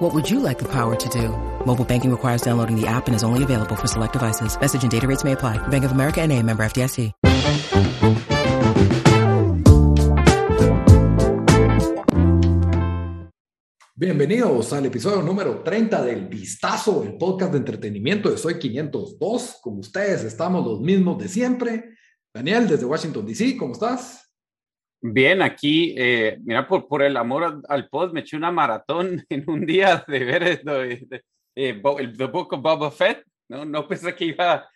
What would you like the power to do? Mobile banking requires downloading the app and is only available for select devices. Message and data rates may apply. Bank of America and a member FDIC. Bienvenidos al episodio número 30 del Vistazo, el podcast de entretenimiento de Soy 502. Con ustedes estamos los mismos de siempre. Daniel, desde Washington, D.C., ¿cómo estás? Bien, aquí, eh, mira, por, por el amor al post, me eché una maratón en un día de ver esto, eh, el The Book of Boba Fett. No, no pensé que iba,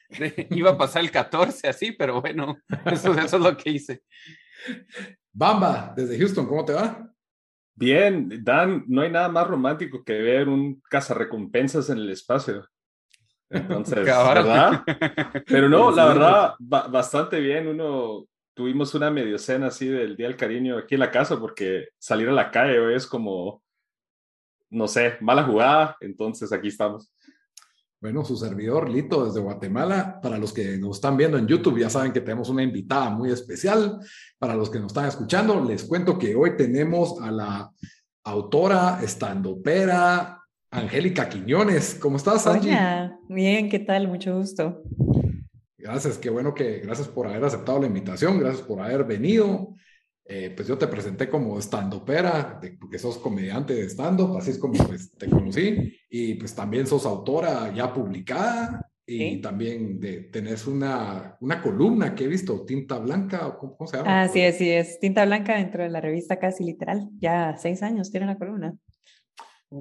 iba a pasar el 14 así, pero bueno, eso, eso es lo que hice. Bamba, desde Houston, ¿cómo te va? Bien, Dan, no hay nada más romántico que ver un cazarrecompensas en el espacio. Entonces, ¿verdad? Pero no, la verdad, bastante bien. Uno, tuvimos una medio cena así del Día del Cariño aquí en la casa porque salir a la calle hoy es como, no sé, mala jugada. Entonces, aquí estamos. Bueno, su servidor Lito desde Guatemala. Para los que nos están viendo en YouTube, ya saben que tenemos una invitada muy especial. Para los que nos están escuchando, les cuento que hoy tenemos a la autora estandopera Angélica Quiñones. ¿Cómo estás, Angie? Hola, bien, ¿qué tal? Mucho gusto. Gracias, qué bueno que gracias por haber aceptado la invitación, gracias por haber venido. Eh, pues yo te presenté como estandopera, porque sos comediante de stand-up, así es como pues, te conocí, y pues también sos autora ya publicada, y también de, tenés una, una columna que he visto, Tinta Blanca, ¿cómo, cómo se llama? Así es, sí, es Tinta Blanca dentro de la revista Casi Literal, ya seis años tiene la columna.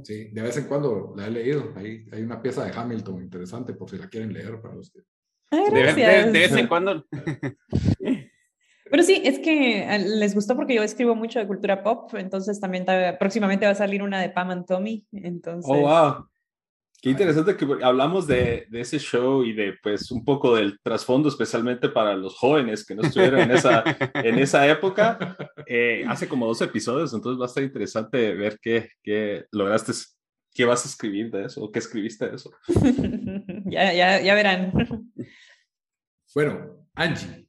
Sí, de vez en cuando la he leído, hay, hay una pieza de Hamilton interesante por si la quieren leer para los que... Ay, De, vez- de- de vez en cuando. Pero sí, es que eh, les gustó porque yo escribo mucho de cultura pop, entonces también ta- próximamente va a salir una de Pam and Tommy, entonces... Oh, wow. Qué interesante que hablamos de, de, ese show y de pues un poco del trasfondo, especialmente para los jóvenes que no estuvieron en esa, en esa época. Eh, hace como dos episodios, entonces va a estar interesante ver qué, qué lograste, qué vas a escribir de eso, o qué escribiste de eso. ya, ya, ya verán. Bueno, Angie,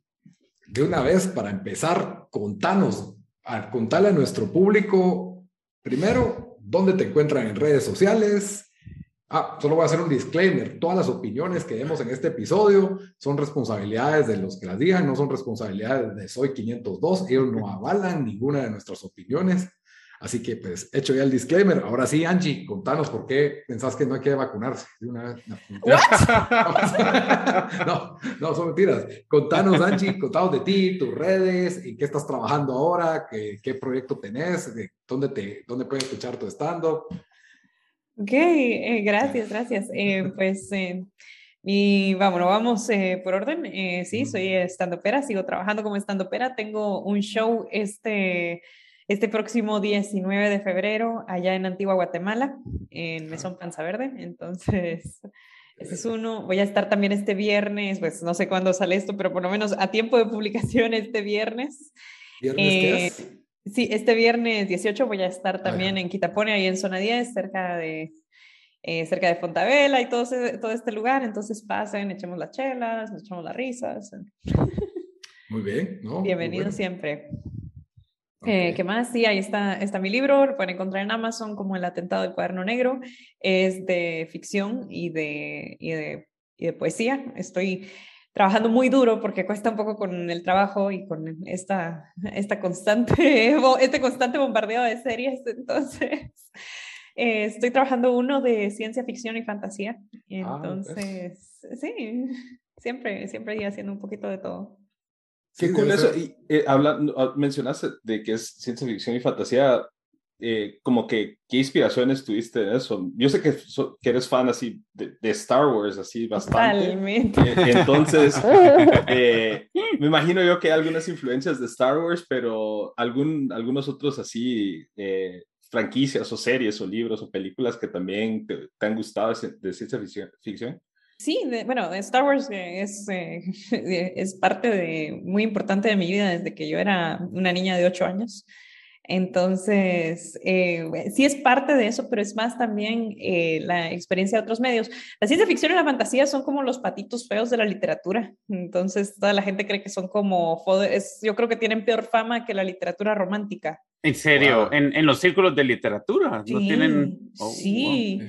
de una vez para empezar, contanos, a, contarle a nuestro público, primero, dónde te encuentran en redes sociales. Ah, solo voy a hacer un disclaimer. Todas las opiniones que demos en este episodio son responsabilidades de los que las digan, no son responsabilidades de Soy 502. Ellos no avalan ninguna de nuestras opiniones. Así que, pues, hecho ya el disclaimer. Ahora sí, Angie, contanos por qué pensás que no hay que vacunarse. De una vez. No, no, no, son mentiras. Contanos, Angie, contanos de ti, tus redes, en qué estás trabajando ahora, qué, qué proyecto tenés, de dónde, te, dónde puedes escuchar tu stand-up. Ok, eh, gracias, gracias. Eh, pues, eh, y vámonos, vamos eh, por orden. Eh, sí, soy estandopera, sigo trabajando como estandopera. Tengo un show este, este próximo 19 de febrero allá en Antigua Guatemala, en Mesón Panza Verde. Entonces, ese es uno. Voy a estar también este viernes, pues no sé cuándo sale esto, pero por lo menos a tiempo de publicación este viernes. ¿Viernes qué es? Sí, este viernes 18 voy a estar también en Quitapone, ahí en zona 10, cerca de, eh, cerca de Fontavela y todo, ese, todo este lugar. Entonces pasen, echemos las chelas, nos echamos las risas. Muy bien, ¿no? Bienvenido bueno. siempre. Okay. Eh, ¿Qué más? Sí, ahí está, está mi libro, lo pueden encontrar en Amazon como El atentado del cuaderno negro. Es de ficción y de, y de, y de poesía. Estoy trabajando muy duro porque cuesta un poco con el trabajo y con esta, esta constante, este constante bombardeo de series. Entonces, eh, estoy trabajando uno de ciencia ficción y fantasía. Entonces, ah, sí, siempre, siempre haciendo un poquito de todo. Qué cool eso. Y, eh, habla, mencionaste de que es ciencia ficción y fantasía. Eh, como que, ¿qué inspiraciones tuviste en eso? Yo sé que, so, que eres fan así de, de, Star Wars, así bastante. Totalmente. Eh, entonces, eh, me imagino yo que hay algunas influencias de Star Wars, pero algún, algunos otros así eh, franquicias o series o libros o películas que también te, te han gustado de ciencia ficción. Sí, bueno, Star Wars es, eh, es parte de, muy importante de mi vida desde que yo era una niña de ocho años. Entonces, eh, sí es parte de eso, pero es más también eh, la experiencia de otros medios. La ciencia ficción y la fantasía son como los patitos feos de la literatura. Entonces, toda la gente cree que son como, es, yo creo que tienen peor fama que la literatura romántica. ¿En serio? ¿En, ¿En, los círculos de literatura? ¿No tienen...? Oh, sí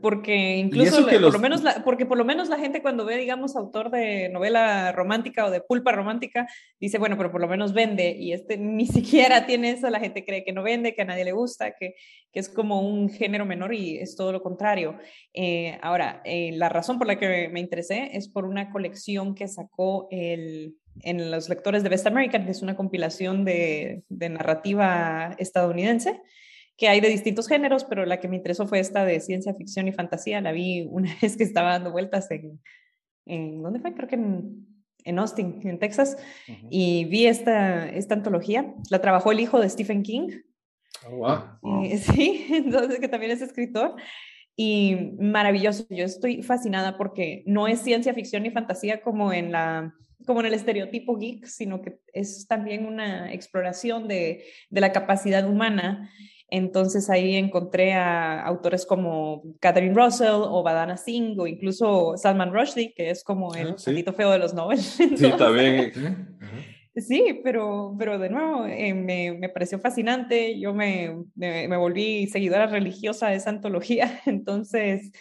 porque incluso por lo menos la, porque por lo menos la gente cuando ve digamos autor de novela romántica o de pulpa romántica dice bueno pero por lo menos vende y este ni siquiera tiene eso la gente cree que no vende que a nadie le gusta que, que es como un género menor y es todo lo contrario. Eh, ahora eh, la razón por la que me interesé es por una colección que sacó el en los lectores de Best American que es una compilación de, de narrativa estadounidense que hay de distintos géneros, pero la que me interesó fue esta de ciencia ficción y fantasía. La vi una vez que estaba dando vueltas en, en ¿dónde fue? Creo que en, en Austin, en Texas, y vi esta, esta antología. La trabajó el hijo de Stephen King. Oh, wow. sí, entonces que también es escritor. Y maravilloso, yo estoy fascinada porque no es ciencia ficción ni fantasía como en la como en el estereotipo geek, sino que es también una exploración de, de la capacidad humana entonces ahí encontré a autores como Catherine Russell o Badana Singh o incluso Salman Rushdie, que es como el ah, feo de los Nobel. sí, también. Sí, pero, pero de nuevo eh, me, me, pareció fascinante. Yo me, me, volví seguidora religiosa de esa antología, entonces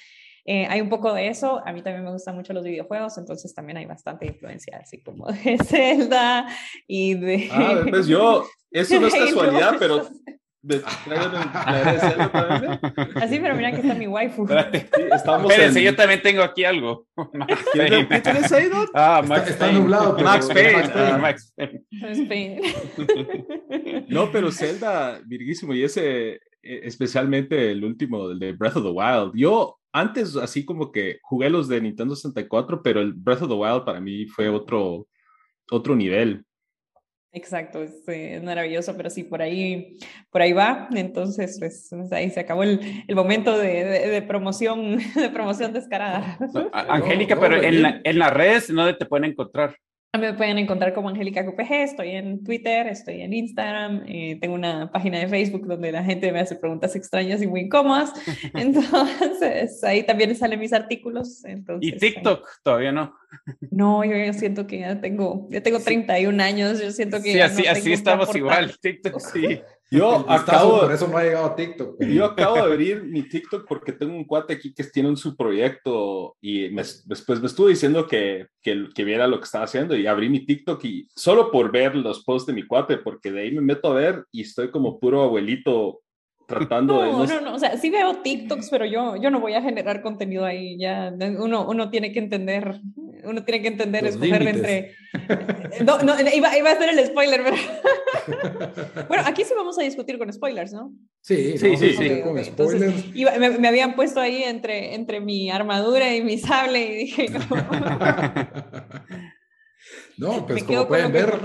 eh, hay un poco de eso. A mí también me gustan mucho los videojuegos, entonces también hay bastante influencia, así como de Zelda y de. Ah, pues yo, eso no es casualidad, pero Así, pero mira que está mi waifu. estamos Espérense, yo también tengo aquí algo. ¿Qué tienes ahí, Ah, Max está, nublado. Max Payne. Ah, Max Payne. no, pero Zelda, virguísimo. Y ese, e, especialmente el último, el de Breath of the Wild. Yo antes, así como que jugué los de Nintendo 64, pero el Breath of the Wild para mí fue otro, otro nivel. Exacto, eh, es, maravilloso, pero sí, por ahí, por ahí va. Entonces, pues, pues ahí se acabó el, el momento de, de, promoción, de promoción descarada. Angélica, pero en, en las redes, ¿dónde te pueden encontrar? Me pueden encontrar como Angélica QPG, estoy en Twitter, estoy en Instagram, eh, tengo una página de Facebook donde la gente me hace preguntas extrañas y muy incómodas. Entonces, ahí también salen mis artículos. Entonces, ¿Y TikTok todavía no? No, yo, siento que ya tengo, ya tengo 31 años, yo siento que... Sí, así, así estamos igual, TikTok sí. Yo acabo, por eso no ha llegado a TikTok. Yo acabo de abrir mi TikTok porque tengo un cuate aquí que tiene un su proyecto y después me estuvo diciendo que, que, que, viera lo que estaba haciendo y abrí mi TikTok y solo por ver los posts de mi cuate, porque de ahí me meto a ver y estoy como puro abuelito tratando no, de... No, no, o sea, sí veo TikToks, pero yo, yo no voy a generar contenido ahí, ya uno, uno tiene que entender, uno tiene que entender, escoger entre... No, no, iba, iba, a hacer el spoiler, pero... bueno, aquí sí vamos a discutir con spoilers, ¿no? Sí, sí, sí, sí, con spoilers. me, me, habían puesto ahí entre, entre mi armadura y mi sable y dije... No, pues como pueden ver,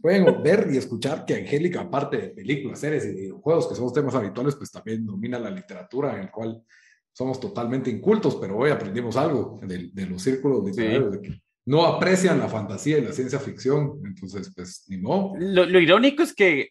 pueden ver y escuchar que Angélica, aparte de películas, series y videojuegos, que son los temas habituales, pues también domina la literatura, en el cual somos totalmente incultos, pero hoy aprendimos algo de, de los círculos literarios, de que no aprecian la fantasía y la ciencia ficción, entonces, pues, ni modo. Lo, lo irónico es que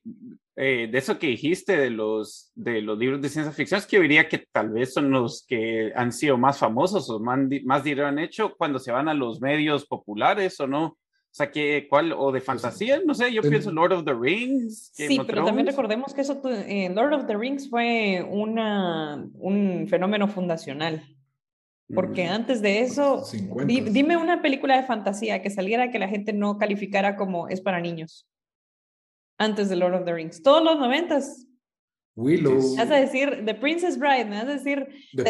eh, de eso que dijiste de los, de los libros de ciencia ficción, es que yo diría que tal vez son los que han sido más famosos o más, más dinero han hecho cuando se van a los medios populares o no. O sea, que, ¿cuál? O de fantasía, no sé, yo pienso Lord of the Rings. sí, pero también recordemos que eso, eh, Lord of the Rings fue una, un fenómeno fundacional. Porque mm. antes de eso, dime una película de fantasía que saliera que la gente no calificara como es para niños antes de Lord of the Rings. Todos los noventas. Willow. Vas a decir The Princess Bride, me vas a decir. The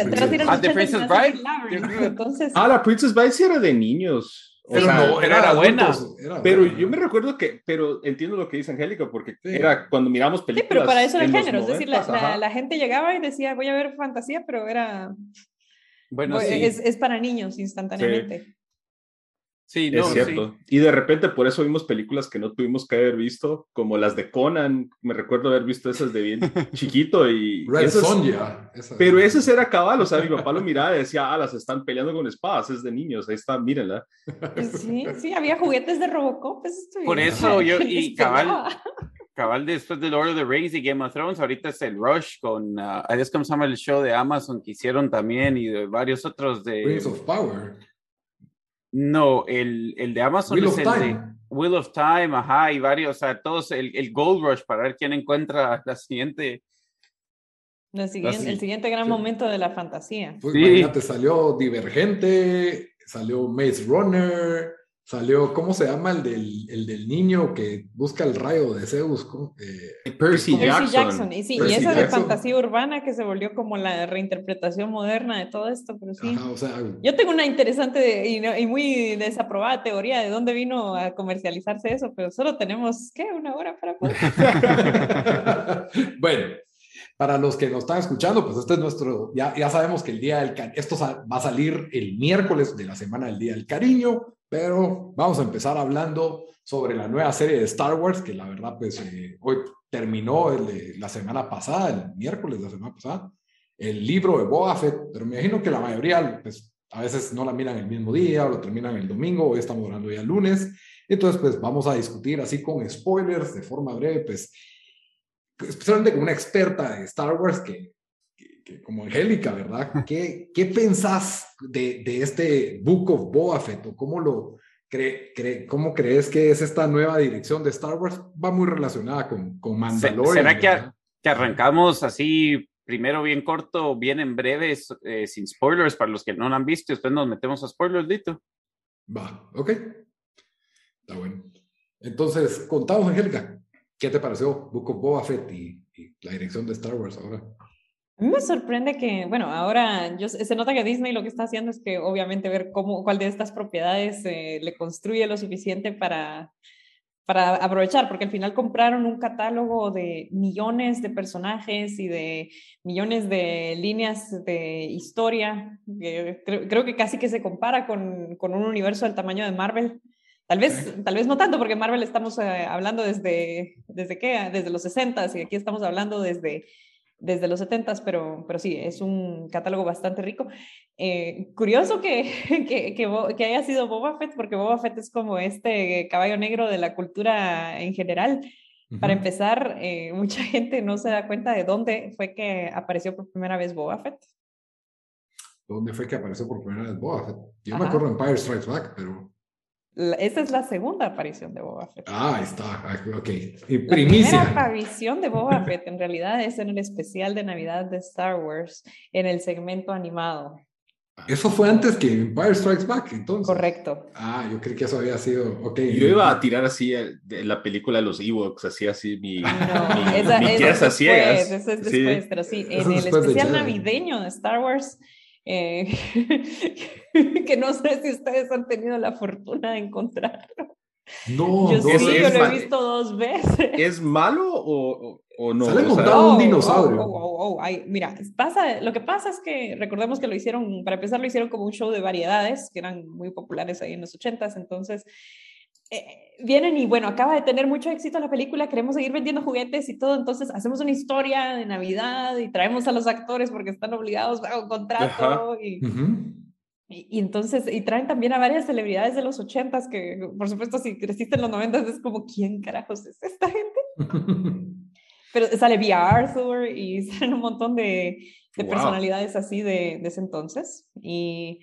ah, The Princess Bride. Entonces, ah, la Princess Bride sí era de niños. O sea, no, era, buena. pero yo me recuerdo que, pero entiendo lo que dice Angélica, porque era cuando miramos películas. Sí, pero para eso era el género. es decir, la, la, gente llegaba y decía, voy a ver fantasía, pero era. Bueno, sí. es, es, para niños instantáneamente. Sí, no, es cierto. Y de repente por eso vimos películas que no tuvimos que haber visto, como las de Conan. Me recuerdo haber visto esas de bien chiquito y. Red Sonja. Pero ese era cabal, o sea, mi papá lo miraba y decía, ah, las están peleando con espadas, es de niños, ahí está, mírenla. Sí, sí, había juguetes de Robocop. por eso yo, y cabal, cabal después de Lord of the Rings y Game of Thrones, ahorita es el Rush con, uh, es como se llama el show de Amazon que hicieron también y de varios otros de... Rings of Power. No, el, el de Amazon es el de Wheel of Time, ajá, y varios, o sea, todos, el, el Gold Rush para ver quién encuentra la siguiente. el siguiente gran momento de la fantasía. Pues sí. imagínate, salió Divergente, salió Maze Runner, Salió, ¿cómo se llama el del, el del niño que busca el rayo de Zeus? Eh, Percy, Jackson. Y, sí, y esa de fantasía urbana que se volvió como la reinterpretación moderna de todo esto, pero sí. Yo tengo una interesante y, muy desaprobada teoría de dónde vino a comercializarse eso, pero solo tenemos, ¿qué? Una hora para poder. bueno, para los que nos están escuchando, pues este es nuestro, ya, ya sabemos que el día del, esto va a salir el miércoles de la semana del Día del Cariño, pero vamos a empezar hablando sobre la nueva serie de Star Wars, que la verdad, pues eh, hoy terminó la semana pasada, el miércoles de la semana pasada, el libro de Boba Fett, pero me imagino que la mayoría, pues a veces no la miran el mismo día o lo terminan el domingo, hoy estamos hablando ya el lunes. Entonces, pues vamos a discutir así con spoilers de forma breve, pues especialmente con una experta de Star Wars que como Angélica, ¿verdad? ¿Qué, qué pensás de, de, este Book of Boba Fett o cómo lo cómo crees que es esta nueva dirección de Star Wars? Va muy relacionada con, con Mandalorian. ¿Será que, que, arrancamos así primero bien corto, bien en breve, eh, sin spoilers para los que no lo han visto y después nos metemos a spoilers, Lito? Va, ok. Está bueno. Entonces, contamos, Angélica, ¿qué te pareció Book of Boba Fett y, y la dirección de Star Wars ahora? Me sorprende que, bueno, ahora yo, se nota que Disney lo que está haciendo es que obviamente ver cómo, cuál de estas propiedades eh, le construye lo suficiente para, para aprovechar, porque al final compraron un catálogo de millones de personajes y de millones de líneas de historia. creo, que casi que se compara con, con, un universo del tamaño de Marvel. Tal vez, tal vez no tanto, porque Marvel estamos eh, hablando desde, desde qué, desde los 60 y aquí estamos hablando desde desde los 70, pero, pero sí, es un catálogo bastante rico. Eh, curioso que, que, que, haya sido Boba Fett, porque Boba Fett es como este caballo negro de la cultura en general. Para empezar, eh, mucha gente no se da cuenta de dónde fue que apareció por primera vez Boba Fett. ¿Dónde fue que apareció por primera vez Boba Fett? Yo me acuerdo en Empire Strikes Back, pero... Esa es la segunda aparición de Boba Fett. Ah, ahí está. Ah, ok. Y primicia. La primera aparición de Boba Fett en realidad es en el especial de Navidad de Star Wars, en el segmento animado. Eso fue antes que Empire Strikes Back, entonces. Correcto. Ah, yo creí que eso había sido. Ok. Yo iba a tirar así la película de los Ewoks, así, así mi. No, mi, esa, mi es ciegas. Eso es después, pero sí, en el especial navideño de Star Wars eh, que no sé si ustedes han tenido la fortuna de encontrarlo. No, yo no, sí, yo lo he visto dos veces. ¿Es malo o, o no? Sale montado un dinosaurio. Oh, oh, oh, mira, pasa, lo que pasa es que recordemos que lo hicieron, para empezar lo hicieron como un show de variedades, que eran muy populares ahí en los ochentas, entonces eh, vienen y bueno, acaba de tener mucho éxito la película, queremos seguir vendiendo juguetes y todo, entonces hacemos una historia de Navidad y traemos a los actores porque están obligados a un contrato y, y, entonces, y traen también a varias celebridades de los ochentas que por supuesto si creciste en los noventas es como, ¿quién carajos es esta gente? Pero sale V. Arthur y salen un montón de, de personalidades así de, de ese entonces y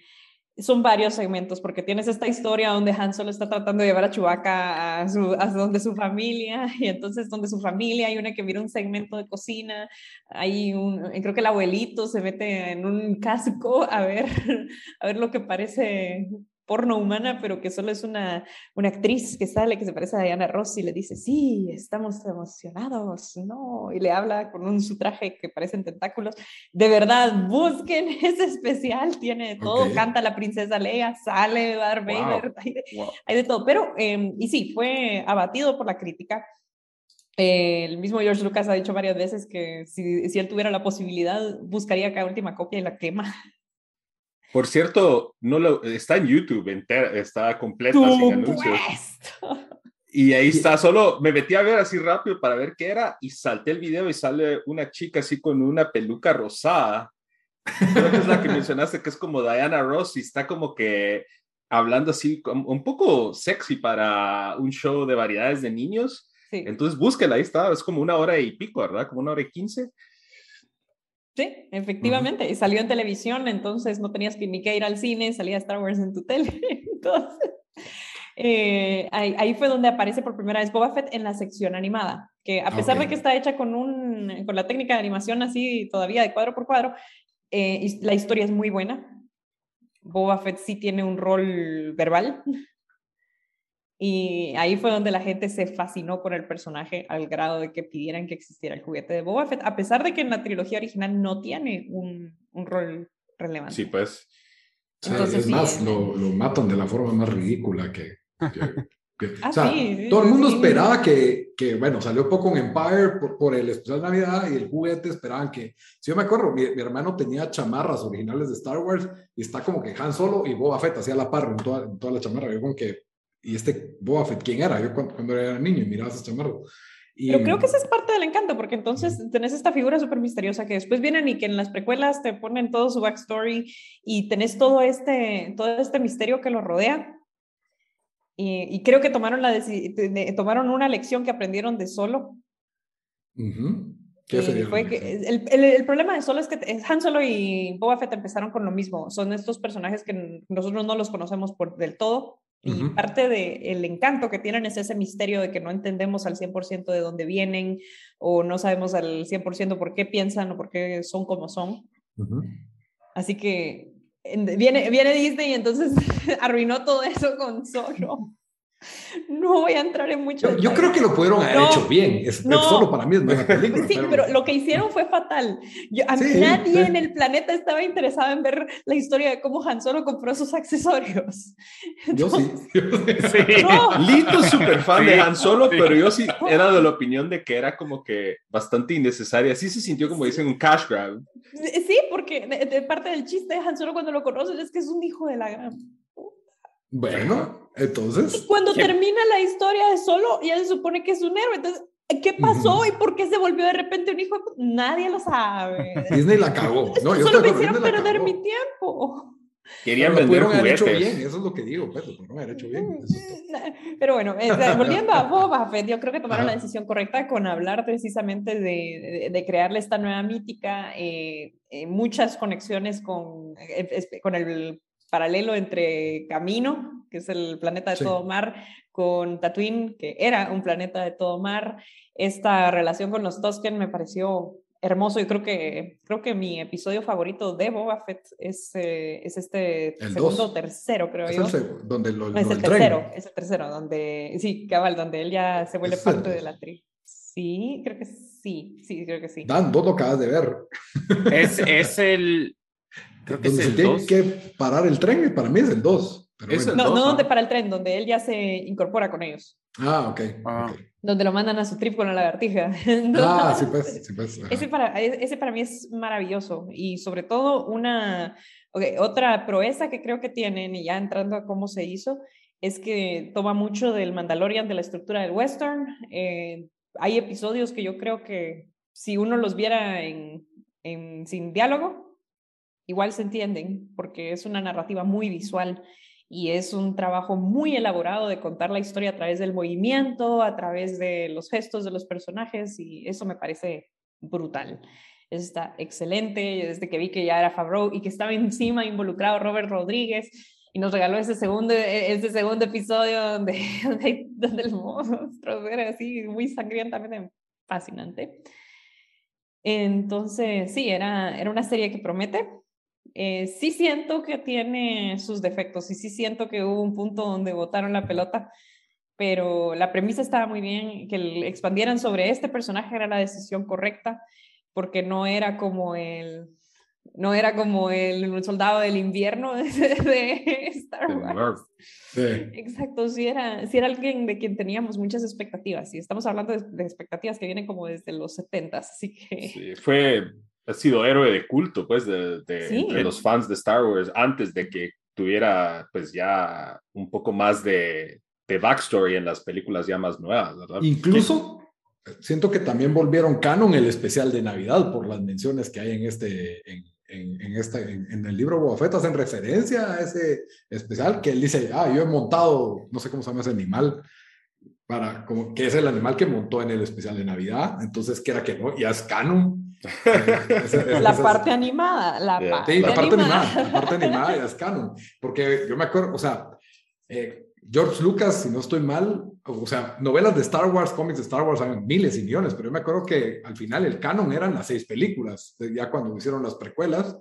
son varios segmentos, porque tienes esta historia donde Han Solo está tratando de llevar a Chewbacca a, su, a donde su familia, y entonces donde su familia hay una que mira un segmento de cocina, hay un, creo que el abuelito se mete en un casco a ver, a ver lo que parece porno humana, pero que solo es una, una actriz que sale, que se parece a Diana Ross y le dice, sí, estamos emocionados, ¿no? Y le habla con un su traje que parecen tentáculos. De verdad, busquen ese especial, tiene todo, canta la princesa Leia, sale Darth Vader, hay, de, todo. Pero, em, y sí, fue abatido por la crítica. el mismo George Lucas ha dicho varias veces que si, si él tuviera la posibilidad, buscaría cada última copia y la quema. Por cierto, no lo, está en YouTube entera, está completa sin anuncios. Y ahí está, solo me metí a ver así rápido para ver qué era y salté el video y sale una chica así con una peluca rosada. Creo que es la que mencionaste, que es como Diana Ross y está como que hablando así un poco sexy para un show de variedades de niños. Entonces búsquela, ahí está, es como una hora y pico, ¿verdad? Como una hora y quince. Sí, efectivamente, y salió en televisión, entonces no tenías que ni que ir al cine, salía Star Wars en tu tele. Entonces, eh, ahí, fue donde aparece por primera vez Boba Fett en la sección animada, que a pesar de que está hecha con, un, con la técnica de animación así todavía de cuadro por cuadro, eh, la historia es muy buena. Boba Fett sí tiene un rol verbal. Y ahí fue donde la gente se fascinó con el personaje al grado de que pidieran que existiera el juguete de Boba Fett, a pesar de que en la trilogía original no tiene un, un rol relevante. Sí, pues. es más, lo, lo, matan de la forma más ridícula que, Ah, o sea, todo el mundo esperaba que, que, bueno, salió poco en Empire por, por, el especial Navidad y el juguete esperaban que, si yo me acuerdo, mi, hermano tenía chamarras originales de Star Wars y está como que Han Solo y Boba Fett hacía la par en toda, en toda la chamarra. Yo como que, ¿y este Boba Fett quién era? Yo cuando, cuando era niño y miraba esas chamarras. Y... Pero creo que esa es parte del encanto, porque entonces tenés esta figura súper misteriosa que después vienen y que en las precuelas te ponen todo su backstory y tenés todo este, todo este misterio que lo rodea y, creo que tomaron, la tomaron una lección que aprendieron de Solo. fue que el, el, problema de Solo es que Han Solo y Boba Fett empezaron con lo mismo. Son estos personajes que nosotros no los conocemos por, del todo. Y parte del encanto que tienen es ese misterio de que no entendemos al 100% de dónde vienen o no sabemos al 100% por qué piensan o por qué son como son. Así que viene, viene Disney y entonces arruinó todo eso con solo. No voy a entrar en mucho. Yo, creo que lo pudieron haber hecho bien. Es, solo para mí es buena película. Sí, pero... lo que hicieron fue fatal. a nadie en el planeta estaba interesado en ver la historia de cómo Han Solo compró sus accesorios. yo sí. Lito es súper fan de Han Solo, pero yo sí era de la opinión de que era como que bastante innecesaria. Sí se sintió como dicen un cash grab. Sí, porque de, parte del chiste de Han Solo cuando lo conoces es que es un hijo de la gran bueno, entonces. Y cuando termina la historia de Solo, ya se supone que es un héroe. Entonces, ¿qué pasó y por qué se volvió de repente un hijo? Nadie lo sabe. Disney la cagó. No, yo Solo me hicieron perder mi tiempo. Querían vender juguetes. hecho bien, eso es lo que digo, pero no haber hecho bien. Pero bueno, eh, volviendo a Boba Fett, yo creo que tomaron la decisión correcta con hablar precisamente de, de, crearle esta nueva mítica, eh, eh, muchas conexiones con, con el paralelo entre Camino, que es el planeta de todo mar, con Tatooine, que era un planeta de todo mar. Esta relación con los Tusken me pareció hermoso y creo que, creo que mi episodio favorito de Boba Fett es, eh, es este segundo o tercero, creo yo. El donde lo, es el tercero, es el tercero, donde, sí, cabal, donde él ya se vuelve parte de la tri. Sí, creo que sí, sí, creo que sí. Dan, vos lo acabas de ver. Es, es el, Creo que se tiene que parar el tren, y para mí es el 2. No, no donde para el tren, donde él ya se incorpora con ellos. Ah, ok. Ah. Donde lo mandan a su trip con la lagartija. ah, sí, pues. Sí, pues ese, para, ese para mí es maravilloso y sobre todo una, okay, otra proeza que creo que tienen y ya entrando a cómo se hizo, es que toma mucho del Mandalorian, de la estructura del western. Eh, hay episodios que yo creo que si uno los viera en, en, sin diálogo, igual se entienden porque es una narrativa muy visual y es un trabajo muy elaborado de contar la historia a través del movimiento, a través de los gestos de los personajes y eso me parece brutal. Está excelente, desde que vi que ya era Favreau y que estaba encima involucrado Robert Rodríguez y nos regaló ese segundo, e, ese segundo episodio donde, donde, el monstruo era así muy sangrientamente fascinante. Entonces, sí, era, era una serie que promete eh, sí siento que tiene sus defectos y sí siento que hubo un punto donde botaron la pelota, pero la premisa estaba muy bien, que expandieran sobre este personaje era la decisión correcta, porque no era como el, no era como el, soldado del invierno de, Star Wars. Exacto, sí era, sí era alguien de quien teníamos muchas expectativas, y estamos hablando de, expectativas que vienen como desde los 70, así que... Sí, fue ha sido héroe de culto, pues, de, de los fans de Star Wars antes de que tuviera, pues, ya un poco más de, de backstory en las películas ya más nuevas, ¿verdad? Incluso siento que también volvieron canon el especial de Navidad por las menciones que hay en este, en, en, este, en, el libro Boba Fett, hacen referencia a ese especial que él dice, ah, yo he montado, no sé cómo se llama ese animal, para, como, que es el animal que montó en el especial de Navidad, entonces que era que no, ya es canon. la parte animada, la, parte, la parte animada. La parte animada ya es canon, porque yo me acuerdo, o sea, eh, George Lucas, si no estoy mal, o sea, novelas de Star Wars, cómics de Star Wars, hay miles y millones, pero yo me acuerdo que al final el canon eran las seis películas, ya cuando hicieron las precuelas,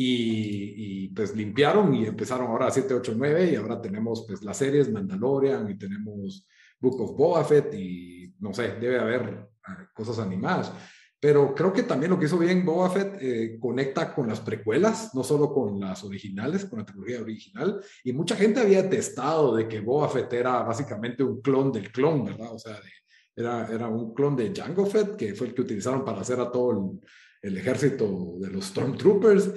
y, pues limpiaron y empezaron ahora a 7, 8, 9, y ahora tenemos pues las series Mandalorian y tenemos Book of Boba Fett, y no sé, debe haber ah, cosas animadas. Pero creo que también lo que hizo bien Boba Fett eh, conecta con las precuelas, no solo con las originales, con la trilogía original. Y mucha gente había testado de que Boba Fett era básicamente un clon del clon, ¿verdad? O sea, era, era un clon de Jango Fett, que fue el que utilizaron para hacer a todo el, ejército de los Stormtroopers.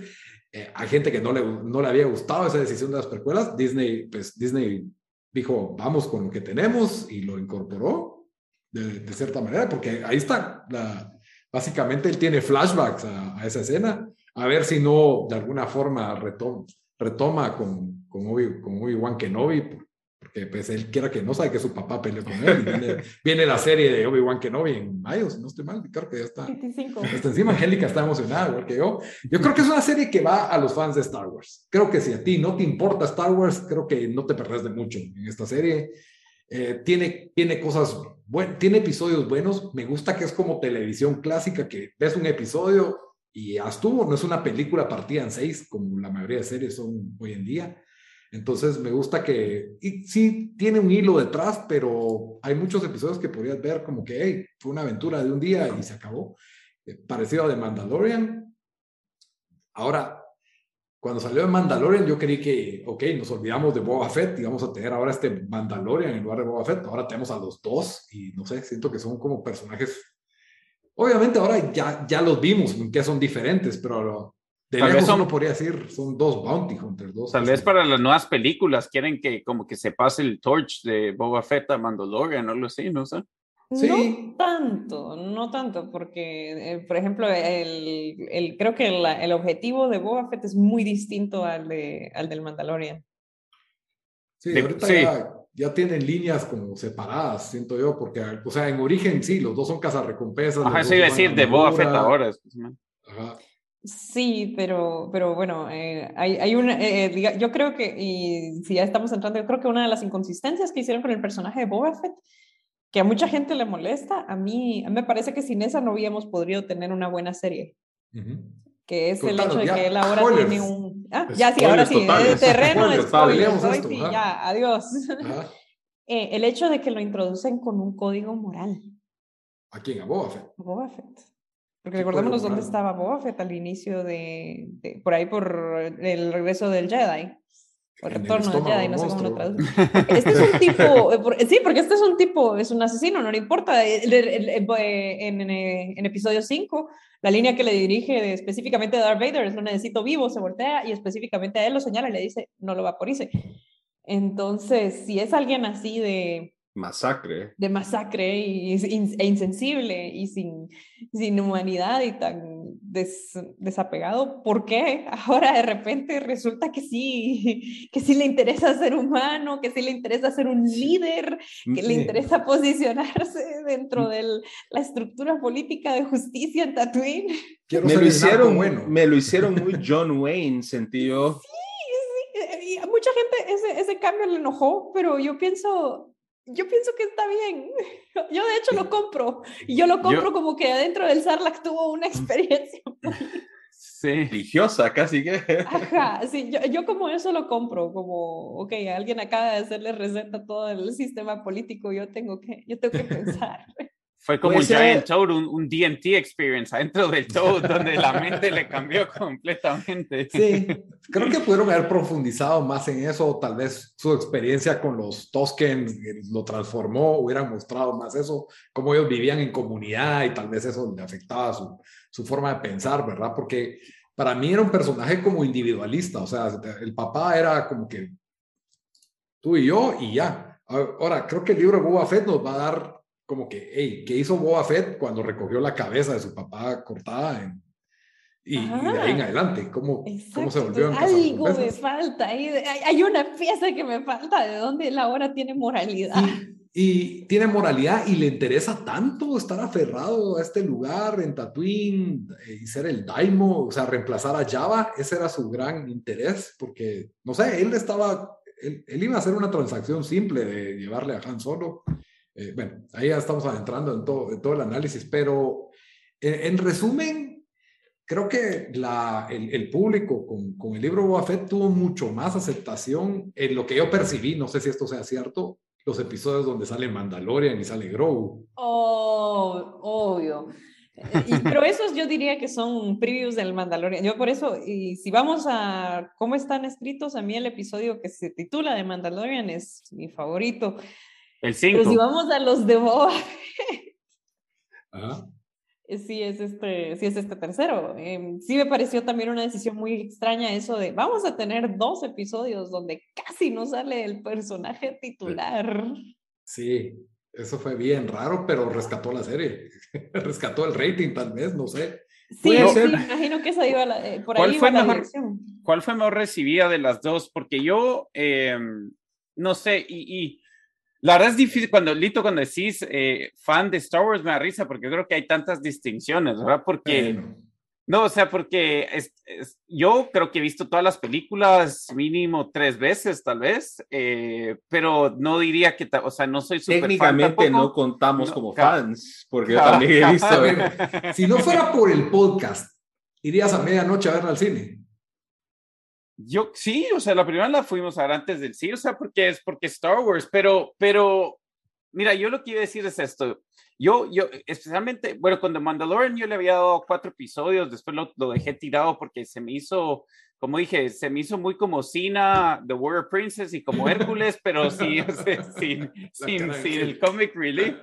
Eh, hay gente que no le, no le había gustado esa decisión de las precuelas. Disney, pues Disney dijo, vamos con lo que tenemos y lo incorporó de, de cierta manera, porque ahí está la básicamente él tiene flashbacks a, esa escena, a ver si no de alguna forma retoma, retoma con, con, Obi, con Obi-Wan Kenobi, porque pues él quiera que no sabe que su papá peleó con él. viene, la serie de Obi-Wan Kenobi en mayo, si no estoy mal, creo que ya está. 25. Está encima, Angélica está emocionada, igual que yo. Yo creo que es una serie que va a los fans de Star Wars. Creo que si a ti no te importa Star Wars, creo que no te perdés de mucho en esta serie. Eh, tiene, tiene cosas, buenas, tiene episodios buenos. Me gusta que es como televisión clásica, que ves un episodio y ya estuvo. No es una película partida en seis, como la mayoría de series son hoy en día. Entonces me gusta que, sí, tiene un hilo detrás, pero hay muchos episodios que podrías ver como que, hey, fue una aventura de un día y se acabó. Eh, parecido a The Mandalorian. Ahora, cuando salió de Mandalorian, yo creí que, ok, nos olvidamos de Boba Fett y vamos a tener ahora este Mandalorian en lugar de Boba Fett. Ahora tenemos a los dos y no sé, siento que son como personajes. Obviamente ahora ya, ya los vimos, que son diferentes, pero de Tal lejos uno podría decir, son dos bounty hunters. Dos Tal vez para las nuevas películas quieren que como que se pase el torch de Boba Fett a Mandalorian o algo así, no sé. No tanto, no tanto, porque, eh, por ejemplo, el, el creo que el objetivo de Boba Fett es muy distinto al, de, al del Mandalorian. Sí, ahorita Ya, tienen líneas como separadas, siento yo, porque, o sea, en origen sí, los dos son cazarrecompensas. Ajá, eso iba a decir de Boba Fett ahora. Ajá. Sí, pero, pero bueno, eh, hay, hay una, eh, yo creo que, y si ya estamos entrando, yo creo que una de las inconsistencias que hicieron con el personaje de Boba Fett que a mucha gente le molesta, a mí, me parece que sin esa no habíamos podido tener una buena serie. Que es el hecho de que él ahora tiene un... Ah, ya sí, ahora sí, el terreno es spoilers, sí, ya, adiós. Eh, el hecho de que lo introducen con un código moral. ¿A quién? ¿A Boba Fett? A Boba Fett. Porque recordémonos dónde estaba Boba Fett al inicio de, de, por ahí por el regreso del Jedi. O retorno de Jedi, no sé cómo lo traduce. Este es un tipo, eh, sí, porque este es un tipo, es un asesino, no le importa. En, en, episodio 5, la línea que le dirige específicamente a Darth Vader es lo necesito vivo, se voltea y específicamente a él lo señala y le dice, no lo va por irse. Entonces, si es alguien así de, masacre. De masacre y, e insensible y sin, sin humanidad y tan desapegado. ¿Por qué? Ahora de repente resulta que sí, que sí le interesa ser humano, que sí le interesa ser un líder, que le interesa posicionarse dentro mm. de la estructura política de justicia en Tatooine. me lo, hicieron, bueno. me lo hicieron muy John Wayne, sentido. Sí, sí, y a mucha gente ese, ese cambio le enojó, pero yo pienso, yo pienso que está bien. Yo de hecho lo compro. Y yo lo compro como que adentro del Sarlacc tuvo una experiencia sí. religiosa, casi que. Ajá, sí, yo, yo, como eso lo compro, como, ok, alguien acaba de hacerle receta a todo el sistema político, yo tengo que, yo tengo que pensar. Fue como un Giant Toad, un, un, DMT experience adentro del Toad, donde la mente le cambió completamente. Sí, creo que pudieron haber profundizado más en eso, tal vez su experiencia con los Toskens lo transformó, hubieran mostrado más eso, cómo ellos vivían en comunidad y tal vez eso le afectaba su, su forma de pensar, ¿verdad? Porque para mí era un personaje como individualista, o sea, el papá era como que tú y yo y ya. Ahora, creo que el libro de Boba Fett nos va a dar como que, hey, ¿qué hizo Boba Fett cuando recogió la cabeza de su papá cortada? y, de ahí en adelante, ¿cómo, ¿cómo se volvió a Algo me falta, hay, hay, una pieza que me falta, ¿de dónde él ahora tiene moralidad? Y, tiene moralidad y le interesa tanto estar aferrado a este lugar en Tatooine eh, y ser el Daimo, o sea, reemplazar a Java, ese era su gran interés, porque, no sé, él estaba, él, él iba a hacer una transacción simple de llevarle a Han Solo eh, bueno, ahí ya estamos adentrando en todo, el análisis, pero en, resumen, creo que el, público con, el libro Boba tuvo mucho más aceptación en lo que yo percibí, no sé si esto sea cierto, los episodios donde sale Mandalorian y sale Grogu. Oh, obvio. Y, pero esos yo diría que son previews del Mandalorian. Yo por eso, y si vamos a cómo están escritos, a mí el episodio que se titula de Mandalorian es mi favorito, el 5. Pero si vamos a los de Boba Sí es, este, sí es este tercero. Em, sí me pareció también una decisión muy extraña eso de vamos a tener dos episodios donde casi no sale el personaje titular. Sí, eso fue bien raro, pero rescató la serie. rescató el rating tal vez, no sé. Sí, sí imagino que esa iba la, eh, por ahí fue la mejor, ¿Cuál fue mejor recibida de las dos? Porque yo, em, no sé, y la verdad es difícil cuando, Lito, cuando decís eh, fan de Star Wars me da risa porque creo que hay tantas distinciones, ¿verdad? Porque, no, o sea, porque yo creo que he visto todas las películas mínimo tres veces, tal vez, eh, pero no diría que, o sea, no soy súper Técnicamente no contamos como fans, porque yo también he visto. si no fuera por el podcast, irías a medianoche a verla al cine. Yo sí, o sea, la primera la fuimos a ver antes del sí, o sea, porque es porque Star Wars, pero, pero, mira, yo lo que iba a decir es esto. Yo, yo, especialmente, bueno, cuando Mandalorian yo le había dado cuatro episodios, después lo, lo dejé tirado porque se me hizo, como dije, se me hizo muy como Cena, The Warrior Princess y como Hércules, pero sí, sin, sin, sin, el comic relief.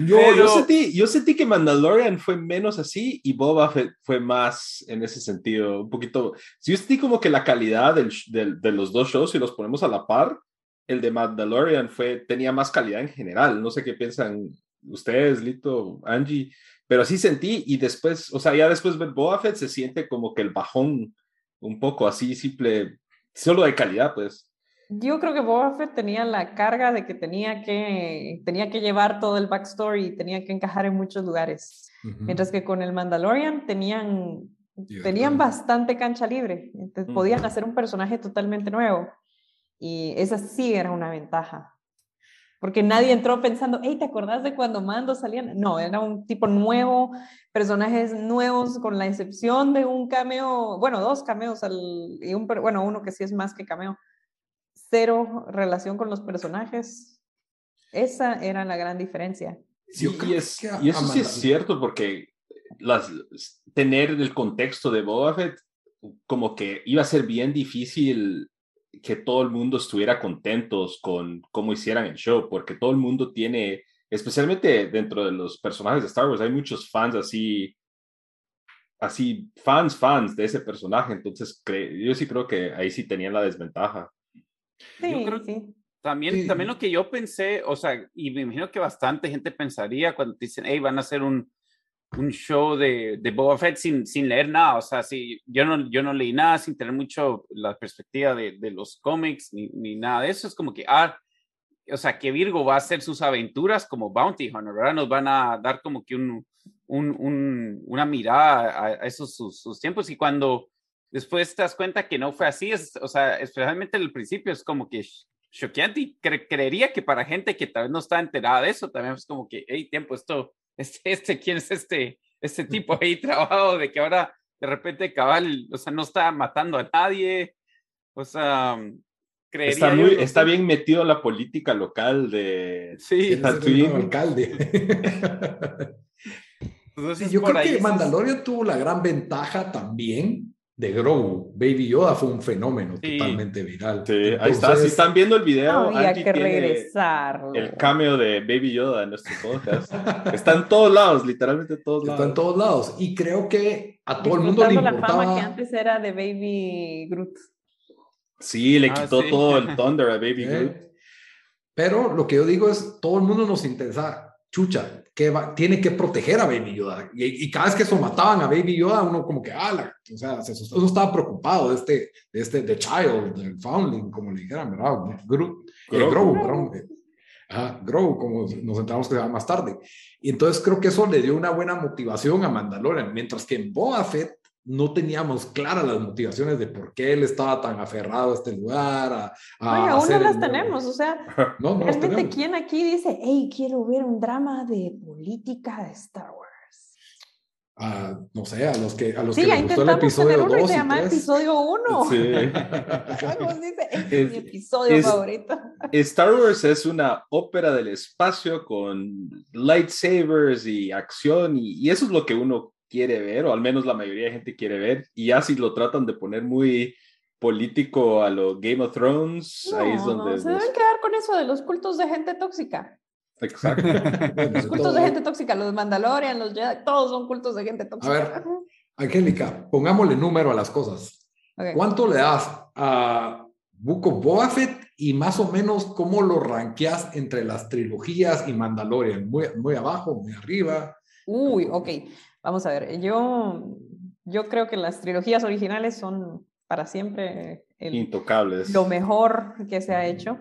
no, yo, sentí, yo sentí que Mandalorian fue menos así y Boba fue, fue más en ese sentido, un poquito. Sí, yo sentí como que la calidad del, del, de los dos shows, si los ponemos a la par, el de Mandalorian fue, tenía más calidad en general. No sé qué piensan ustedes, Lito, Angie, pero sí sentí y después, o sea, ya después ver Boba Fett se siente como que el bajón un poco así simple, solo de calidad, pues. Yo creo que Boba Fett tenía la carga de que tenía que, tenía que llevar todo el backstory y tenía que encajar en muchos lugares. Mientras que con el Mandalorian tenían, tenían bastante cancha libre. Entonces podían hacer un personaje totalmente nuevo. Y esa sí era una ventaja. Porque nadie entró pensando, hey, ¿te acordás de cuando Mando salían? No, era un tipo nuevo, personajes nuevos, con la excepción de un cameo, bueno, dos cameos, al, y un, bueno, uno que sí es más que cameo. Cero relación con los personajes. Esa era la gran diferencia. Sí, y, y eso sí es cierto, porque las, tener el contexto de Boba Fett como que iba a ser bien difícil que todo el mundo estuviera contentos con cómo hicieran el show, porque todo el mundo tiene, especialmente dentro de los personajes de Star Wars, hay muchos fans así, así, fans, fans de ese personaje, entonces yo sí creo que ahí sí tenían la desventaja. Sí, sí. También, también lo que yo pensé, o sea, y me imagino que bastante gente pensaría cuando dicen, hey, van a hacer un, un show de, de Boba Fett sin, sin leer nada, o sea, si yo no, yo no leí nada sin tener mucho la perspectiva de, de los cómics ni, ni, nada de eso, es como que, ah, o sea, que Virgo va a hacer sus aventuras como Bounty Hunter, ¿verdad? Nos van a dar como que un, un, un una mirada a, esos sus, sus, tiempos y cuando después te das cuenta que no fue así, es, o sea, especialmente al principio es como que choqueante y creería que para gente que tal vez no está enterada de eso, también es como que, hey, tiempo, esto este, este, ¿quién es este, este tipo ahí trabajado de que ahora de repente cabal, o sea, no está matando a nadie? O sea, está, muy, está bien metido la política local de, sí, de alcalde. yo creo que Mandalorian tuvo la gran ventaja también de Grogu. Baby Yoda fue un fenómeno totalmente viral. Sí, ahí está. Si están viendo el video, había que regresar. El cameo de Baby Yoda en nuestro podcast. está en todos lados, literalmente todos lados. Está en todos lados. Y creo que a todo el mundo le importaba. la fama que antes era de Baby Groot. Sí, le ah, quitó todo el thunder a Baby Groot. Pero lo que yo digo es, todo el mundo nos interesa, chucha, que tiene que proteger a Baby Yoda. Y, cada vez que eso mataban a Baby Yoda, uno como que, ah, o sea, uno estaba preocupado de este, de este, The Child, del Foundling, como le dijeran, ¿verdad? Groot, eh, Grogu, Grogu, Grogu, como nos enteramos que se más tarde. Y entonces creo que eso le dio una buena motivación a Mandalorian, mientras que en Boba Fett no teníamos claras las motivaciones de por qué él estaba tan aferrado a este lugar. A, a aún no las tenemos, o sea, no, no realmente quién aquí dice, hey, quiero ver un drama de política de Star Wars. no sé, a los que, a los que les gustó el episodio 2 y se llama episodio 1. Sí. dice, es, mi episodio favorito. Star Wars es una ópera del espacio con lightsabers y acción y, y eso es lo que uno quiere ver, o al menos la mayoría de gente quiere ver, y ya si lo tratan de poner muy político a lo Game of Thrones, ahí es donde... se deben quedar con eso de los cultos de gente tóxica. Exacto. los cultos de gente tóxica, los Mandalorian, los Jedi, todos son cultos de gente tóxica. A ver, Angélica, pongámosle número a las cosas. ¿Cuánto le das a Book of Boba y más o menos cómo lo ranqueas entre las trilogías y Mandalorian? Muy, muy abajo, muy arriba. Uy, ok. Vamos a ver, yo, yo creo que las trilogías originales son para siempre intocables. Lo mejor que se ha hecho.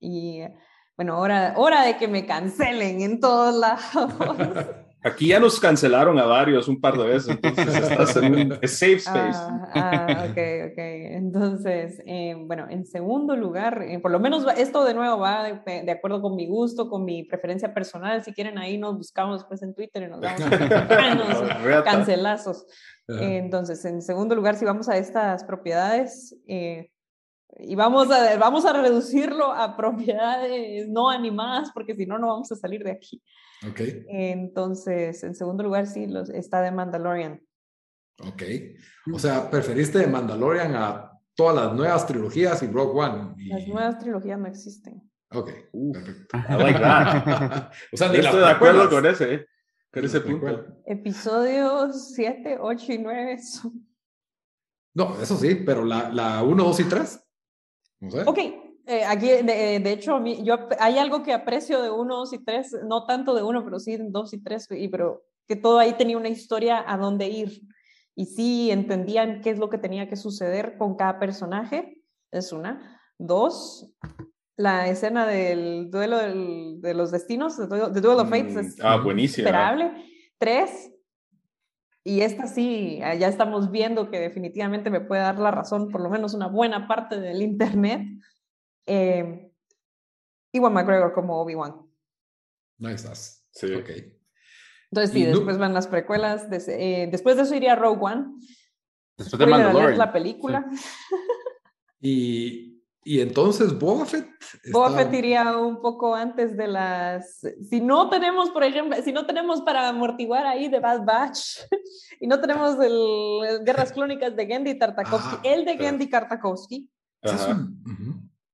Y bueno, hora, hora de que me cancelen en todos lados. Aquí ya nos cancelaron a varios un par de veces, entonces estás en un safe space. Ah, ah ok, ok. Entonces, eh, bueno, en segundo lugar, eh, por lo menos esto de nuevo va de, acuerdo con mi gusto, con mi preferencia personal. Si quieren, ahí nos buscamos después en Twitter y nos damos cancelazos. entonces, en segundo lugar, si vamos a estas propiedades, eh, y vamos a, vamos a reducirlo a propiedades no animadas, porque si no, no vamos a salir de aquí. Okay. Entonces, en segundo lugar, sí, los, está de Mandalorian. Ok. O sea, preferiste de Mandalorian a todas las nuevas trilogías y Rogue One. Las nuevas trilogías no existen. Ok, perfecto. I like that. o sea, estoy de acuerdo con ese, con ese punto. Episodios 7, 8 y 9 son... No, eso sí, pero la, la 1, 2 y 3. No sé. Ok, eh, aquí, de, eh, de, hecho, yo, hay algo que aprecio de uno, dos y tres, no tanto de uno, pero sí dos y tres, y, pero que todo ahí tenía una historia a dónde ir. Y sí entendían qué es lo que tenía que suceder con cada personaje, es una. Dos, la escena del duelo de los destinos, de Duel of Fates, es mm, ah, buenísima. esperable. Tres, y esta sí, ya estamos viendo que definitivamente me puede dar la razón, por lo menos una buena parte del Internet eh, Iwan McGregor como Obi-Wan. No estás. Sí. Ok. Entonces sí, después van las precuelas. eh, después de eso iría Rogue One. Después de Mandalorian. la película. Y, y, entonces Boba Fett. Boba Fett iría un poco antes de las. Si no tenemos, por ejemplo, si no tenemos para amortiguar ahí de Bad Batch y no tenemos el, Guerras Clónicas de Gendy Tartakovsky, ah, el de Gendy Tartakovsky. Ajá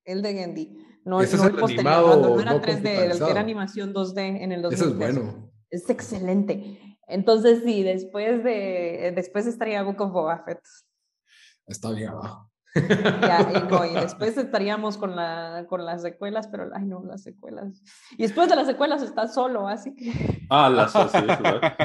el de Gendy. No, es el posterior, no era 3D, el que era animación 2D en el 2003. Eso es bueno. Es excelente. Entonces, sí, después de, después estaría Book of Boba Fett. Está bien abajo. Ya, y, después estaríamos con, la, con las secuelas, pero ay no, las secuelas. Y después de las secuelas está solo, así que. Ah, las sí,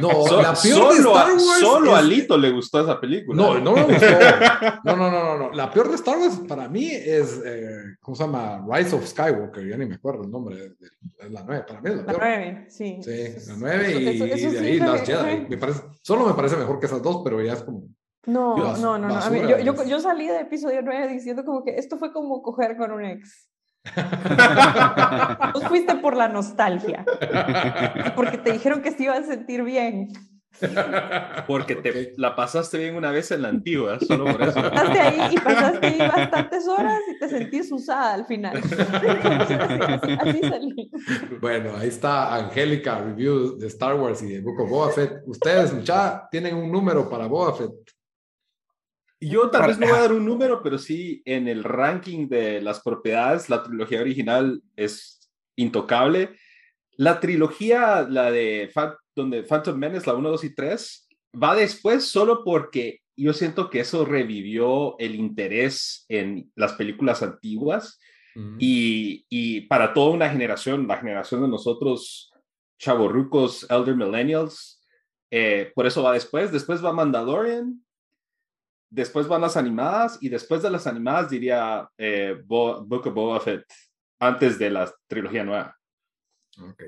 No, la peor solo, de Star Wars. Solo a Lito le gustó esa película. No, no me gustó. No, no, no, no, La peor de Star Wars para mí es, eh, ¿cómo se llama? Rise of Skywalker, ya ni me acuerdo el nombre. Es la 9, para mí es la peor. La 9, sí. Sí, la 9 y, de ahí las Jedi. Me parece, solo me parece mejor que esas dos, pero ya es como. No, no, no, no. yo, yo, yo, salí de episodio 9 diciendo como que esto fue como coger con un ex. Vos fuiste por la nostalgia. Porque te dijeron que se iba a sentir bien. Porque te la pasaste bien una vez en la antigua, solo por eso. Pasaste ahí y pasaste ahí bastantes horas y te sentís usada al final. así, salí. Bueno, ahí está Angélica, review de Star Wars y de Book of Boba Fett. Ustedes, ya tienen un número para Boba Fett. Yo tal vez no voy a dar un número, pero sí en el ranking de las propiedades, la trilogía original es intocable. La trilogía, la de donde Phantom Menace, la 1, 2 y 3, va después solo porque yo siento que eso revivió el interés en las películas antiguas y, y, para toda una generación, la generación de nosotros, chavorrucos, elder millennials, eh, por eso va después. Después va Mandalorian, después van las animadas y después de las animadas diría eh, Book of Boba Fett, antes de la trilogía nueva. Ok.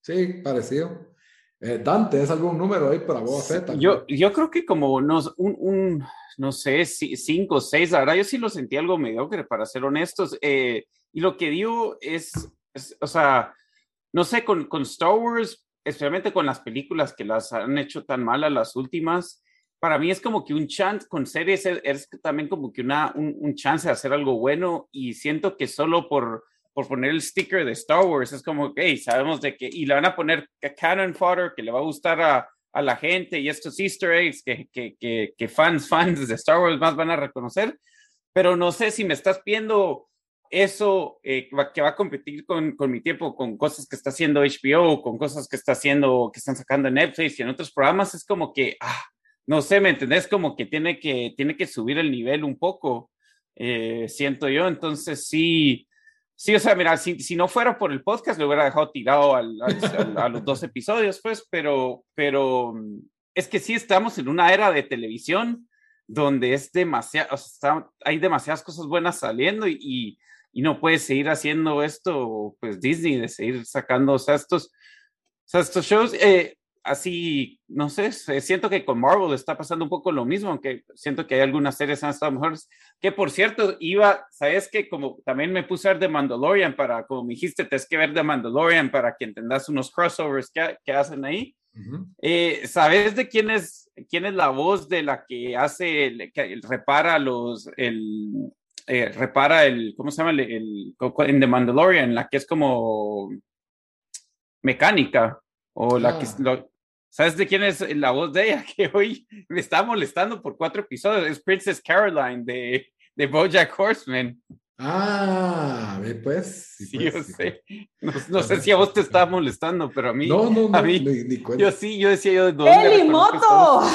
Sí, parecido. Eh, Dante, ¿es algún número ahí para Boba Fett? Yo, yo creo que como unos, un, un, no sé, cinco o seis, la verdad yo sí lo sentí algo mediocre, para ser honestos. Eh, y lo que digo es, o sea, no sé, con, con Star Wars, especialmente con las películas que las han hecho tan malas las últimas, para mí es como que un chance, con series es, también como que una, un, un, chance de hacer algo bueno y siento que solo por, por poner el sticker de Star Wars es como, hey, sabemos de que, y le van a poner canon fodder que le va a gustar a, a la gente y estos easter eggs que, que, que, que, fans, fans de Star Wars más van a reconocer, pero no sé si me estás viendo eso eh, que va a competir con, con, mi tiempo, con cosas que está haciendo HBO, con cosas que está haciendo, que están sacando Netflix y en otros programas, es como que, ah, no sé, ¿me entendés? Como que tiene que, tiene que subir el nivel un poco, eh, siento yo. Entonces, sí, sí, o sea, mira, si, si, no fuera por el podcast, lo hubiera dejado tirado al, a los dos episodios, pues, pero, pero es que sí estamos en una era de televisión donde es demasiado, hay demasiadas cosas buenas saliendo y, y, no puedes seguir haciendo esto, pues Disney, de seguir sacando, o estos, estos shows. Eh, así, no sé, siento que con Marvel está pasando un poco lo mismo, aunque siento que hay algunas series han estado mejores. Que por cierto, iba, sabes que como también me puse a ver de Mandalorian para, como me dijiste, tienes que ver de Mandalorian para que entendas unos crossovers que, que hacen ahí. eh, ¿Sabes de quién es, quién es la voz de la que hace, que repara los, el, eh, repara el, ¿cómo se llama? El, el, en The Mandalorian, la que es como mecánica. O la que, lo, ¿Sabes de quién es la voz de ella? Que hoy me está molestando por cuatro episodios. Es Princess Caroline de, de Bojack Horseman. Ah, pues. Sí, pues, yo sé. Pues. No, sé si a vos te estaba molestando, pero a mí. No, no, no. A mí, yo sí, yo decía yo. ¡Eli Moto!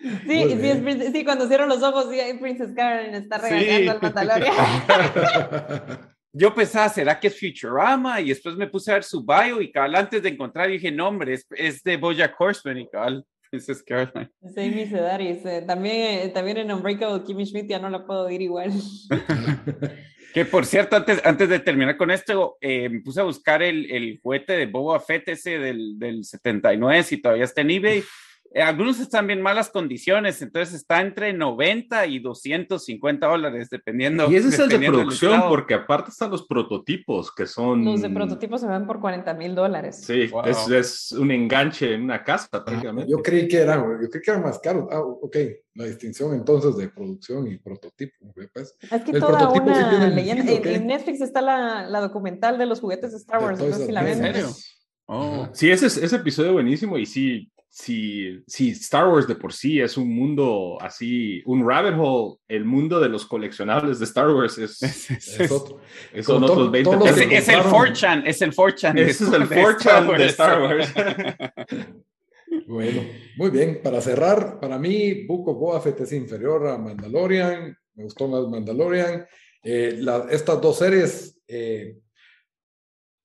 Sí, sí, sí, cuando cierro los ojos, sí, Princess Caroline está regañando al Mandalorian. yo pensaba, ¿será que es Futurama? Y después me puse a ver su bio y cabal antes de encontrar dije, no, hombre, es, es de Bojack Horseman y cabal, es Caroline. Sí, mi Sedaris. Eh, también, eh, también en Unbreakable Kimmy Schmidt ya no la puedo oír igual. que por cierto, antes, antes de terminar con esto, eh, me puse a buscar el, el juguete de Boba Fett ese del, del 79, si todavía está en eBay. Eh, algunos están bien malas condiciones, entonces está entre 90 y 250 dólares, dependiendo. Y ese es el de producción, porque aparte están los prototipos, que son... Los de prototipos se ven por 40 mil dólares. Sí, es, es, un enganche en una casa prácticamente. yo creí que era, yo creí que era más caro. Ah, ok, la distinción entonces de producción y prototipo. Pues. Es que toda una leyenda. En, Netflix está la, la, documental de los juguetes de Star Wars, no sé si la ven. ¿En serio? Oh. Sí, ese, ese episodio buenísimo y sí, si, si Star Wars de por sí es un mundo así, un rabbit hole, el mundo de los coleccionables de Star Wars es, es, otro. Son otros 20 es, el 4chan, es el 4chan. Ese es el 4chan de Star Wars. bueno, muy bien. Para cerrar, para mí, Book of Boba Fett es inferior a Mandalorian. Me gustó más Mandalorian. Eh, estas dos series eh,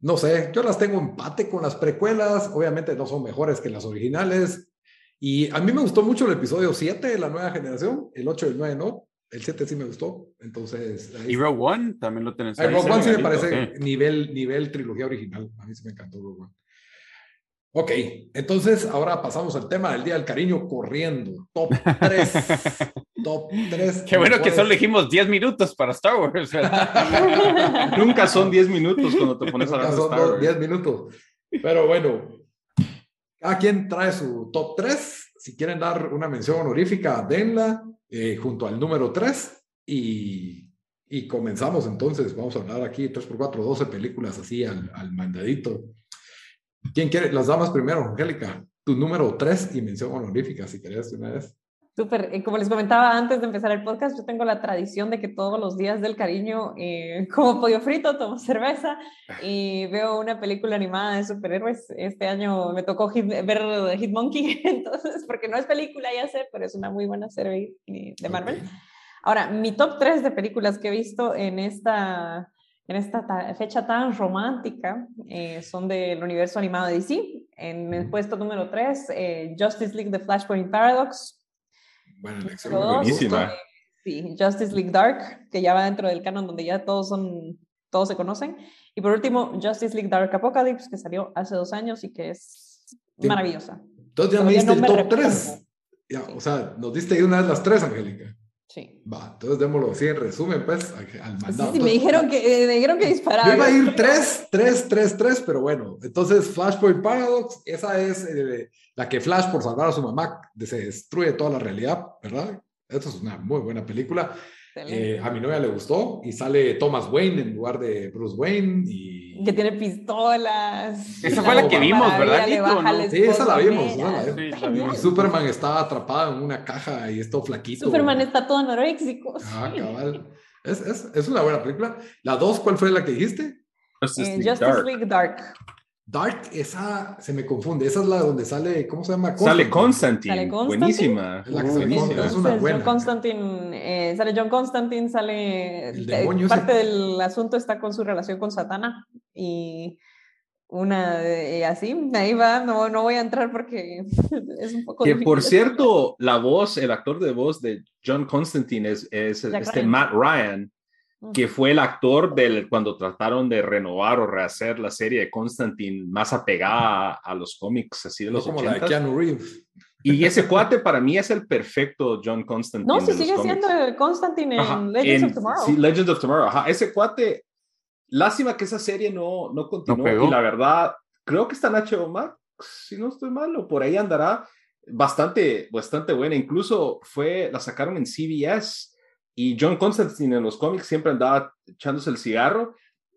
no sé, yo las tengo empate con las precuelas, obviamente no son mejores que las originales. Y a mí me gustó mucho el episodio 7 de la nueva generación, el 8 y el 9 no, el 7 sí me gustó, entonces... ¿Y Rogue One también lo tenés ahí? Rogue One sí me parece nivel, nivel trilogía original, a mí sí me encantó Rogue One. Ok, entonces ahora pasamos al tema del Día del Cariño corriendo. Top 3. Top 3. Qué bueno que solo dijimos 10 minutos para Star Wars. Nunca son 10 minutos cuando te pones a hablar de Star Wars. 10 minutos. Pero bueno, Cada quien trae su top 3. Si quieren dar una mención honorífica, denla eh, junto al número 3 y, y, comenzamos entonces. Vamos a hablar aquí 3x4, 12 películas así al, al mandadito. ¿Quién quiere? Las damas primero, Angélica. Tu número 3 y mención honorífica, si querés, una vez. Súper, eh, como les comentaba antes de empezar el podcast, yo tengo la tradición de que todos los días del cariño eh, como pollo frito, tomo cerveza y veo una película animada de superhéroes. Este año me tocó ver Hitmonkey, entonces, porque no es película, ya sé, pero es una muy buena serie de Marvel. Ahora, mi top 3 de películas que he visto en esta, en esta fecha tan romántica eh, son del universo animado de DC. En el puesto número 3, eh, Justice League The Flashpoint Paradox bueno, Buenísima. Sí, Justice League Dark, que ya va dentro del canon donde ya todos son, todos se conocen. Y por último, Justice League Dark Apocalypse, que salió hace dos años y que es maravillosa. Entonces ya me diste el top 3. o sea, nos diste una de las tres, Angélica. Sí. Va, entonces démoslo así en resumen, pues, al mandado. Sí, sí me, dijeron que, me dijeron que disparaba. Yo iba a ir 3, 3, 3, 3, pero bueno, entonces Flashpoint Paradox, esa es eh, la que Flash, por salvar a su mamá, se destruye toda la realidad, ¿verdad? Esta es una muy buena película. Eh, a mi novia le gustó y sale Thomas Wayne en lugar de Bruce Wayne y... Que tiene pistolas. Esa fue la que vimos, ¿verdad? Sí, esa la vimos. La Superman estaba atrapado en una caja y está flaquito. Superman está todo anoréxico. Ah, cabal. Es, es, es, una buena película. La dos, ¿cuál fue la que dijiste? Justice, eh, Justice League Dark. Dark, esa se me confunde. Esa es la donde sale, ¿cómo se llama? Sale Constantine. Buenísima. Es la que es una buena. John Constantine, eh, sale John Constantine, sale. El demonio parte del asunto está con su relación con Satana. Y una y así, ahí va, no, no voy a entrar porque es un poco. Que por cierto, la voz, el actor de voz de John Constantine es, es este Matt Ryan que fue el actor del cuando trataron de renovar o rehacer la serie de Constantine más apegada a los cómics así de los como la de Keanu Reeves. Y ese cuate para mí es el perfecto John Constantine. No, si sigue siendo el Constantine en Legends of Tomorrow. Sí, Legends of Tomorrow. Ajá. Ese cuate, lástima que esa serie no, no continuó. y la verdad, creo que está en HBO Max, si no estoy mal, o por ahí andará. Bastante, bastante buena. Incluso fue, la sacaron en CBS y John Constantine en los cómics siempre andaba echándose el cigarro.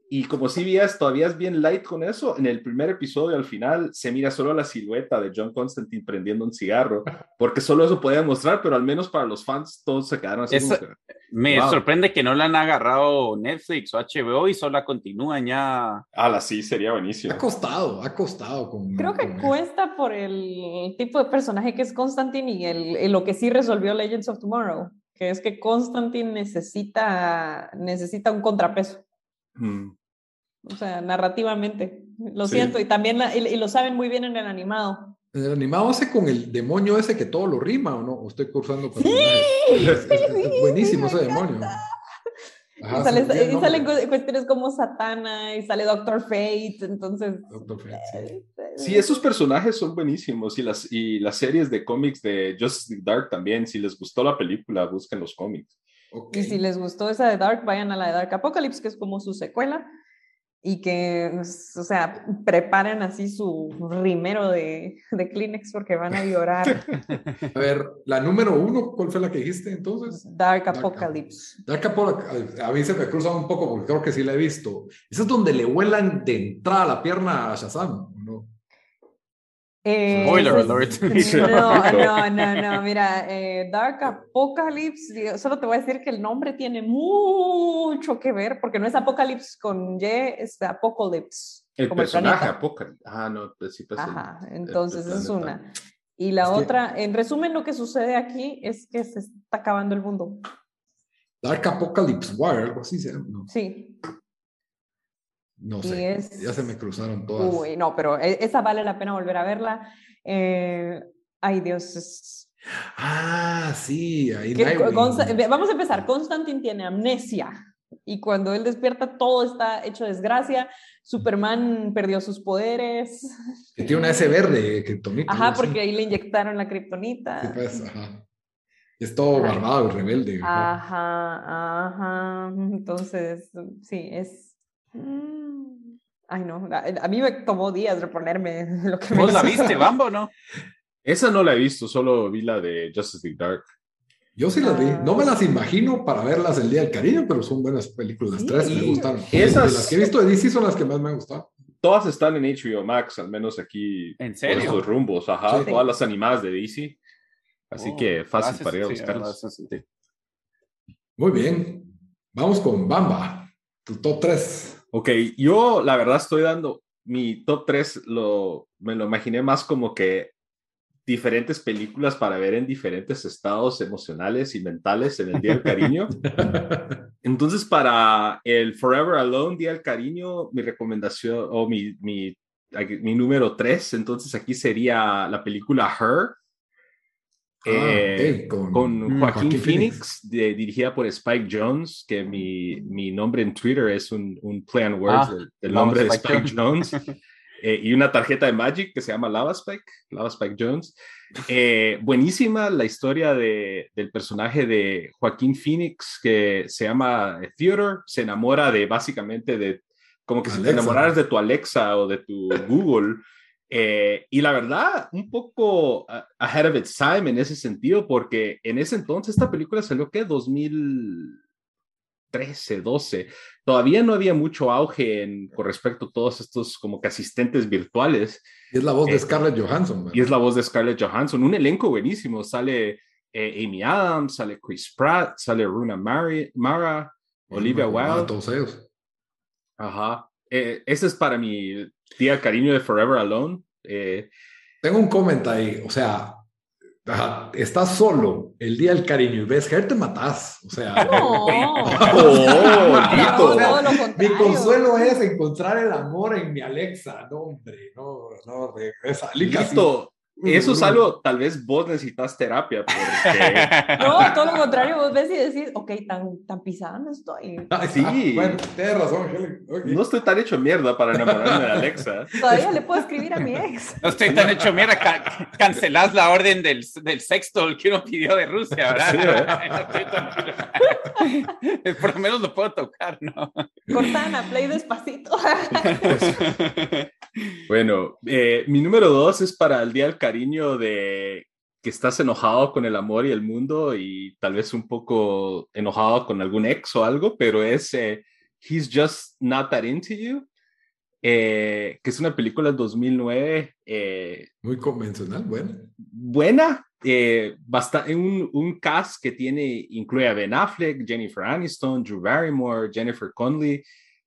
Y como CBS todavía es bien light con eso, en el primer episodio al final se mira solo la silueta de John Constantine prendiendo un cigarro, porque solo eso podía mostrar, pero al menos para los fans todos se quedaron así. me sorprende que no la han agarrado Netflix o HBO y solo continúan ya. Ah, la sí, sería buenísimo. Ha costado, ha costado. Con, Creo que cuesta por el tipo de personaje que es Constantine y el, lo que sí resolvió Legends of Tomorrow que es que Constantine necesita, necesita un contrapeso. Mm. O sea, narrativamente. Lo siento, y también y, lo saben muy bien en el animado. En el animado hace con el demonio ese que todo lo rima, ¿o no? ¿O estoy cursando sí, es, buenísimo ese demonio y, salen cuestiones como Satana y sale Doctor Fate, entonces... Doctor Fate, sí. Eh, sí. esos personajes son buenísimos y las, y las series de cómics de Justice Dark también, si les gustó la película, busquen los cómics. Y si les gustó esa de Dark, vayan a la de Dark Apocalypse, que es como su secuela y que, o sea, preparen así su rimero de, de Kleenex porque van a llorar. A ver, la número uno, ¿cuál fue la que dijiste entonces? Dark Apocalypse. Dark Apocalypse, a mí se me cruza un poco porque creo que sí la he visto. Esa es donde le vuelan de entrada la pierna a Shazam, ¿no? Eh, Spoiler alert. No, no, no, no. Mira, eh, Dark Apocalypse, solo te voy a decir que el nombre tiene mucho que ver, porque no es Apocalypse con Y, es Apocalypse. El personaje Apocalypse. Ah, no, pues sí, pues Ajá, entonces es una. Y la otra, en resumen, lo que sucede aquí es que se está acabando el mundo. Dark Apocalypse War, algo así se llama. Sí. No sé, ya se me cruzaron todas. Uy, no, pero e, esa vale la pena volver a verla. Eh, ay, Dios. Ah, sí, ahí Vamos a empezar. Constantine tiene amnesia y cuando él despierta todo está hecho desgracia. Superman perdió sus poderes. Que tiene una S verde, kriptonita. Ajá, porque ahí le inyectaron la kriptonita. Sí, pues, ajá. Es todo barbado y rebelde. Ajá, ajá. Entonces, sí, es. Ay, no, a, mí me tomó días reponerme lo que ¿Vos la viste, Bambo, no? Esa no la he visto, solo vi la de Justice League Dark. Yo sí las vi. No me las imagino para verlas el día del cariño, pero son buenas películas. Tres me gustaron. Esas... las que he visto de DC son las que más me han gustado. Todas están en HBO Max, al menos aquí. ¿En serio? Por estos rumbos, ajá. Todas las animadas de DC. Así Oh, que fácil gracias, para ir a sí, buscarlas. gracias, sí. Muy bien. Vamos con Bamba, tu top 3. Ok, yo la verdad estoy dando mi top 3, lo, me lo imaginé más como que diferentes películas para ver en diferentes estados emocionales y mentales en el Día del Cariño. Entonces, para el Forever Alone Día del Cariño, mi recomendación o mi, mi, mi número 3, entonces aquí sería la película Her. Eh, Ah, ok, con- con, mm, Joaquín, Joaquín Phoenix, de- dirigida por Spike Jones, que mi, mi nombre en Twitter es un, un play on words Ah, del, del Lava nombre de Spike Spike Jones. Eh, y una tarjeta de Magic que se llama Lava Spike, Lava Spike Jones. Eh, buenísima la historia de, del personaje de Joaquín Phoenix que se llama Theodore, se enamora de básicamente de como que si te Alexa. enamoraras de tu Alexa o de tu Google. Eh, y la verdad, un poco ahead of its time en ese sentido, porque en ese entonces esta película salió que 2013, 12. Todavía no había mucho auge en, con respecto a todos estos como que asistentes virtuales. Y es la voz de Eh, Scarlett Johansson. ¿verdad? Y es la voz de Scarlett Johansson, un elenco buenísimo. Sale eh, Amy Adams, sale Chris Pratt, sale Runa Mari- Mara, Olivia Wilde. todos ellos. Ajá. Eh, ese es para mi día cariño de Forever Alone. Eh, Tengo un comentario ahí. O sea, estás solo el día del cariño y ves Her, te matás. O sea, No. Oh. No, mi consuelo es encontrar el amor en mi Alexa. No, hombre, no, no, regresa. Listo. Eso es algo, tal vez vos necesitas terapia porque No, todo lo contrario, vos ves y decís, ok, tan, tan pisada no estoy. Ah, Sí. ah, bueno, tienes razón, Helen. Ok. no estoy tan hecho mierda para enamorarme de Alexa. Todavía le puedo escribir a mi ex. No estoy tan hecho, mira, ca- cancelás la orden del, del sexto que uno pidió de Rusia, ¿verdad? Por lo menos lo puedo tocar, ¿no? Cortana, play despacito. Bueno, eh, mi número dos es para el Día del Cariño de que estás enojado con el amor y el mundo y tal vez un poco enojado con algún ex o algo, pero es eh, He's Just Not That Into You, eh, que es una película del 2009 eh, Muy convencional, bueno. buena, eh, basta- un, un cast que tiene, incluye a Ben Affleck, Jennifer Aniston, Drew Barrymore, Jennifer Connelly,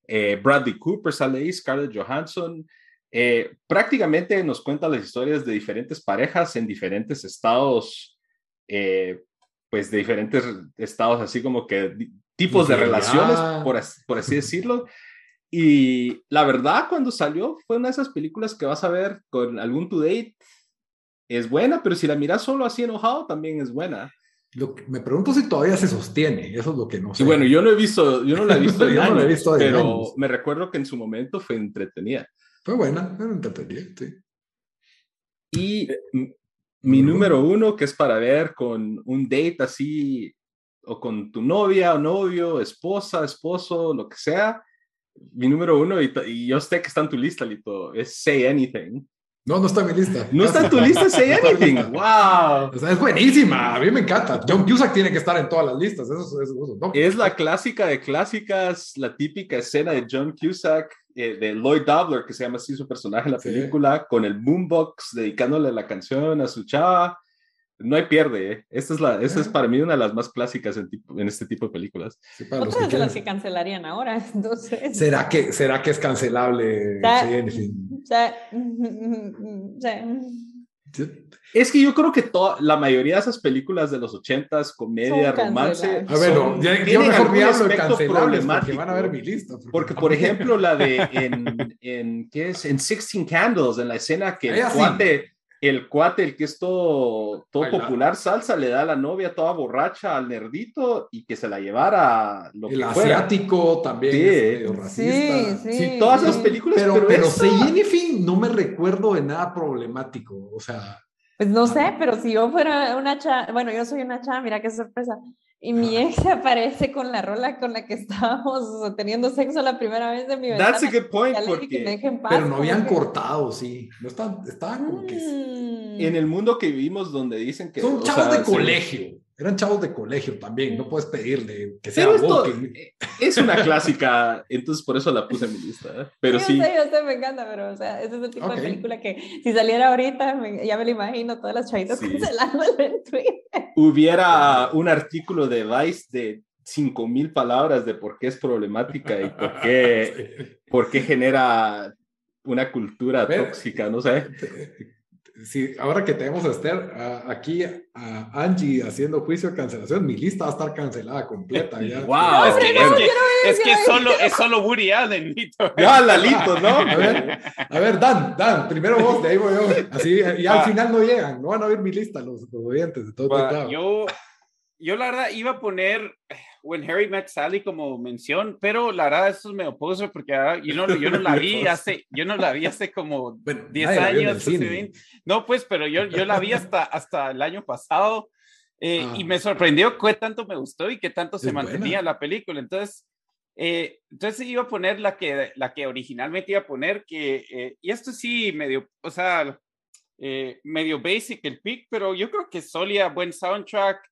eh, Bradley Cooper sale ahí, Scarlett Johansson. Eh, prácticamente nos cuenta las historias de diferentes parejas en diferentes estados, eh, pues de diferentes estados, así como que tipos de relaciones, por, as- por así decirlo. Y la verdad, cuando salió, fue una de esas películas que vas a ver con algún to date. Es buena, pero si la miras solo así enojado, también es buena. Lo que- me pregunto si todavía se sostiene. Eso es lo que no sé. Y bueno, yo no he visto, yo no la he visto, en Yo no la he años, visto en pero años. me recuerdo que en su momento fue entretenida. Fue buena, era entretenida, sí. Y m- mi número uno, que es para ver con un date así, o con tu novia o novio, esposa, esposo, lo que sea. Mi número uno, y, y yo sé que está en tu lista, Lito, es Say Anything. No, no está en mi lista. ¿No está en tu lista Say Anything? ¡Wow! O sea, es buenísima, a mí me encanta. John Cusack tiene que estar en todas las listas, eso es ¿no? Es la clásica de clásicas, la típica escena de John Cusack, eh, de Lloyd Dobler, que se llama así su personaje en la Sí. película, con el boombox dedicándole la canción a su chava. No hay pierde, ¿eh? Esta es, la, esta es Ah. para mí una de las más clásicas en, tipo- en este tipo de películas. Sí, para los Otras que de las que cancelarían ahora, entonces. ¿Será que, ¿Será que es cancelable? Sí. Es que yo creo que toda, la mayoría de esas películas de los ochentas, comedia, Son romance. A ver, son- ya, yo mejor me hablo de problemático. van a ver mi lista. Porque, por ejemplo, la de en, en ¿qué es? En Sixteen Candles, en la escena que el Ah, cuate, el cuate, el que es todo, todo popular salsa, le da a la novia toda borracha al nerdito y que se la llevara lo el que fuera. asiático también Sí. es medio sí, racista. sí. Sí, todas esas películas, Pero, pero, pero, Say Anything no me recuerdo de nada problemático. O sea, Pues no sé, pero si yo fuera una chava, bueno, yo soy una chava, mira qué sorpresa. Y mi ex aparece con la rola con la que estábamos teniendo sexo la primera vez de mi vida. That's a good point. Porque... Pero no habían cortado, sí. No estaban, estaban como que... Mm. En el mundo que vivimos donde dicen que... Son chavos de colegio. Eran chavos de colegio también, no puedes pedirle que sea Es una clásica, entonces por eso la puse en mi lista. ¿eh? Pero sí. Yo sé, yo sé, me encanta, pero o sea, ese es el tipo de película que si saliera ahorita, ya me lo imagino, todas las chavitas sí. cancelándole en Twitter. Hubiera un artículo de Vice de 5000 palabras de por qué es problemática y por qué, por qué genera una cultura tóxica, no sé sí, ahora que tenemos a Esther aquí, a Angie haciendo juicio de cancelación, mi lista va a estar cancelada completa. Ya. ¡Wow! es, que, es, que, solo, es solo Woody Allen, Lito. Ya, Lalito, ¿no? A ver, a ver, Dan, Dan, primero vos, de ahí voy yo. Así, y al final no llegan, no van a ver mi lista los, los oyentes. De todo, yo, yo, la verdad, iba a poner When Harry Met Sally como mención, pero la verdad eso me opuso porque yo, no, yo no la vi hace, yo no la vi hace como 10 años. No, pues, pero yo, yo la vi hasta, hasta el año pasado eh, y me sorprendió qué tanto me gustó y qué tanto se mantenía la película. Entonces, eh, entonces iba a poner la que, la que originalmente iba a poner, que, eh, y esto sí medio, o sea, medio basic el pick, pero yo creo que solía buen soundtrack,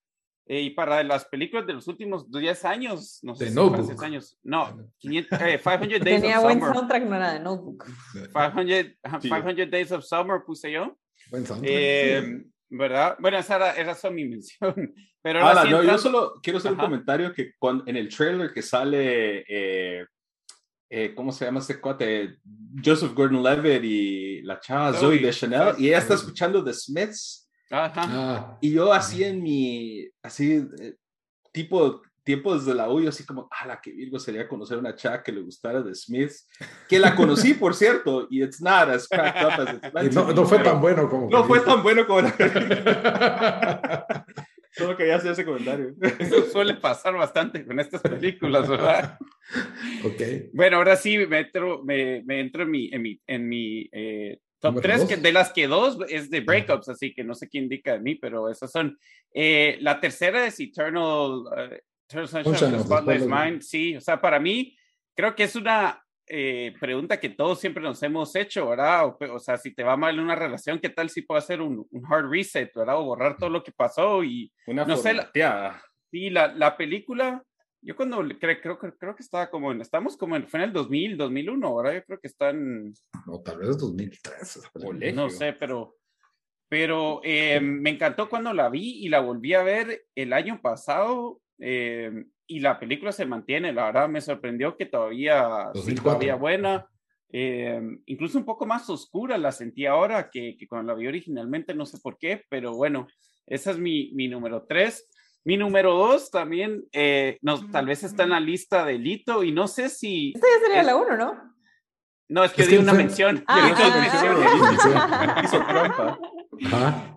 eh, y para las películas de los últimos 10 años, no sé, si años, no, 500, eh, 500 Days Tenía of buen Summer. soundtrack, no era de Notebook. 500, 500 Days of Summer puse yo. Buen soundtrack. Eh, ¿Verdad? Bueno, esa era, esa mi mención. Pero ahora, no, yo solo quiero hacer un comentario que cuando, en el trailer que sale, eh, eh, ¿cómo se llama este cuate? Joseph Gordon-Levitt y la chava Zoe, Zoe de Chanel, y ella está escuchando The Smiths Ajá. Ah. Y yo así en mi, así, eh, tipo, tiempos de la U, así como, ah, la que Virgo sería conocer a una chava que le gustara de Smith, que la conocí, por cierto, y it's not as cracked up as it's no, no, fue tan bueno como. No fue tan bueno como la Solo quería hacer ese comentario. Eso suele pasar bastante con estas películas, ¿verdad? ok. Bueno, ahora sí me entro, me, me entro en mi, en mi, en mi eh, Top tres, que, de las que dos es de breakups, así que no sé quién indica de mí, pero esas son. Eh, la tercera es Eternal, uh, Eternal Sunshine of the Spotless Mind. Sí, o sea, para mí creo que es una eh, pregunta que todos siempre nos hemos hecho, ¿verdad? O, o, sea, si te va mal una relación, ¿qué tal si puedo hacer un, un hard reset, ¿verdad? O borrar todo lo que pasó y... Una no sé, la, sí, la, la película yo cuando creo, creo, creo que estaba como en, estamos como en, fue en el 2000, 2001, ahora yo creo que están... No, tal vez 2003. No sé, pero, pero eh, me encantó cuando la vi y la volví a ver el año pasado eh, y la película se mantiene, la verdad me sorprendió que todavía, todavía buena. Eh, incluso un poco más oscura la sentí ahora que, que, cuando la vi originalmente, no sé por qué, pero bueno, esa es mi, mi número tres. Mi número dos también, eh, no, tal vez está en la lista de Lito y no sé si... Esta ya sería la uno, ¿no? No, es que es di una mención. Ah, ah, Hizo trampa.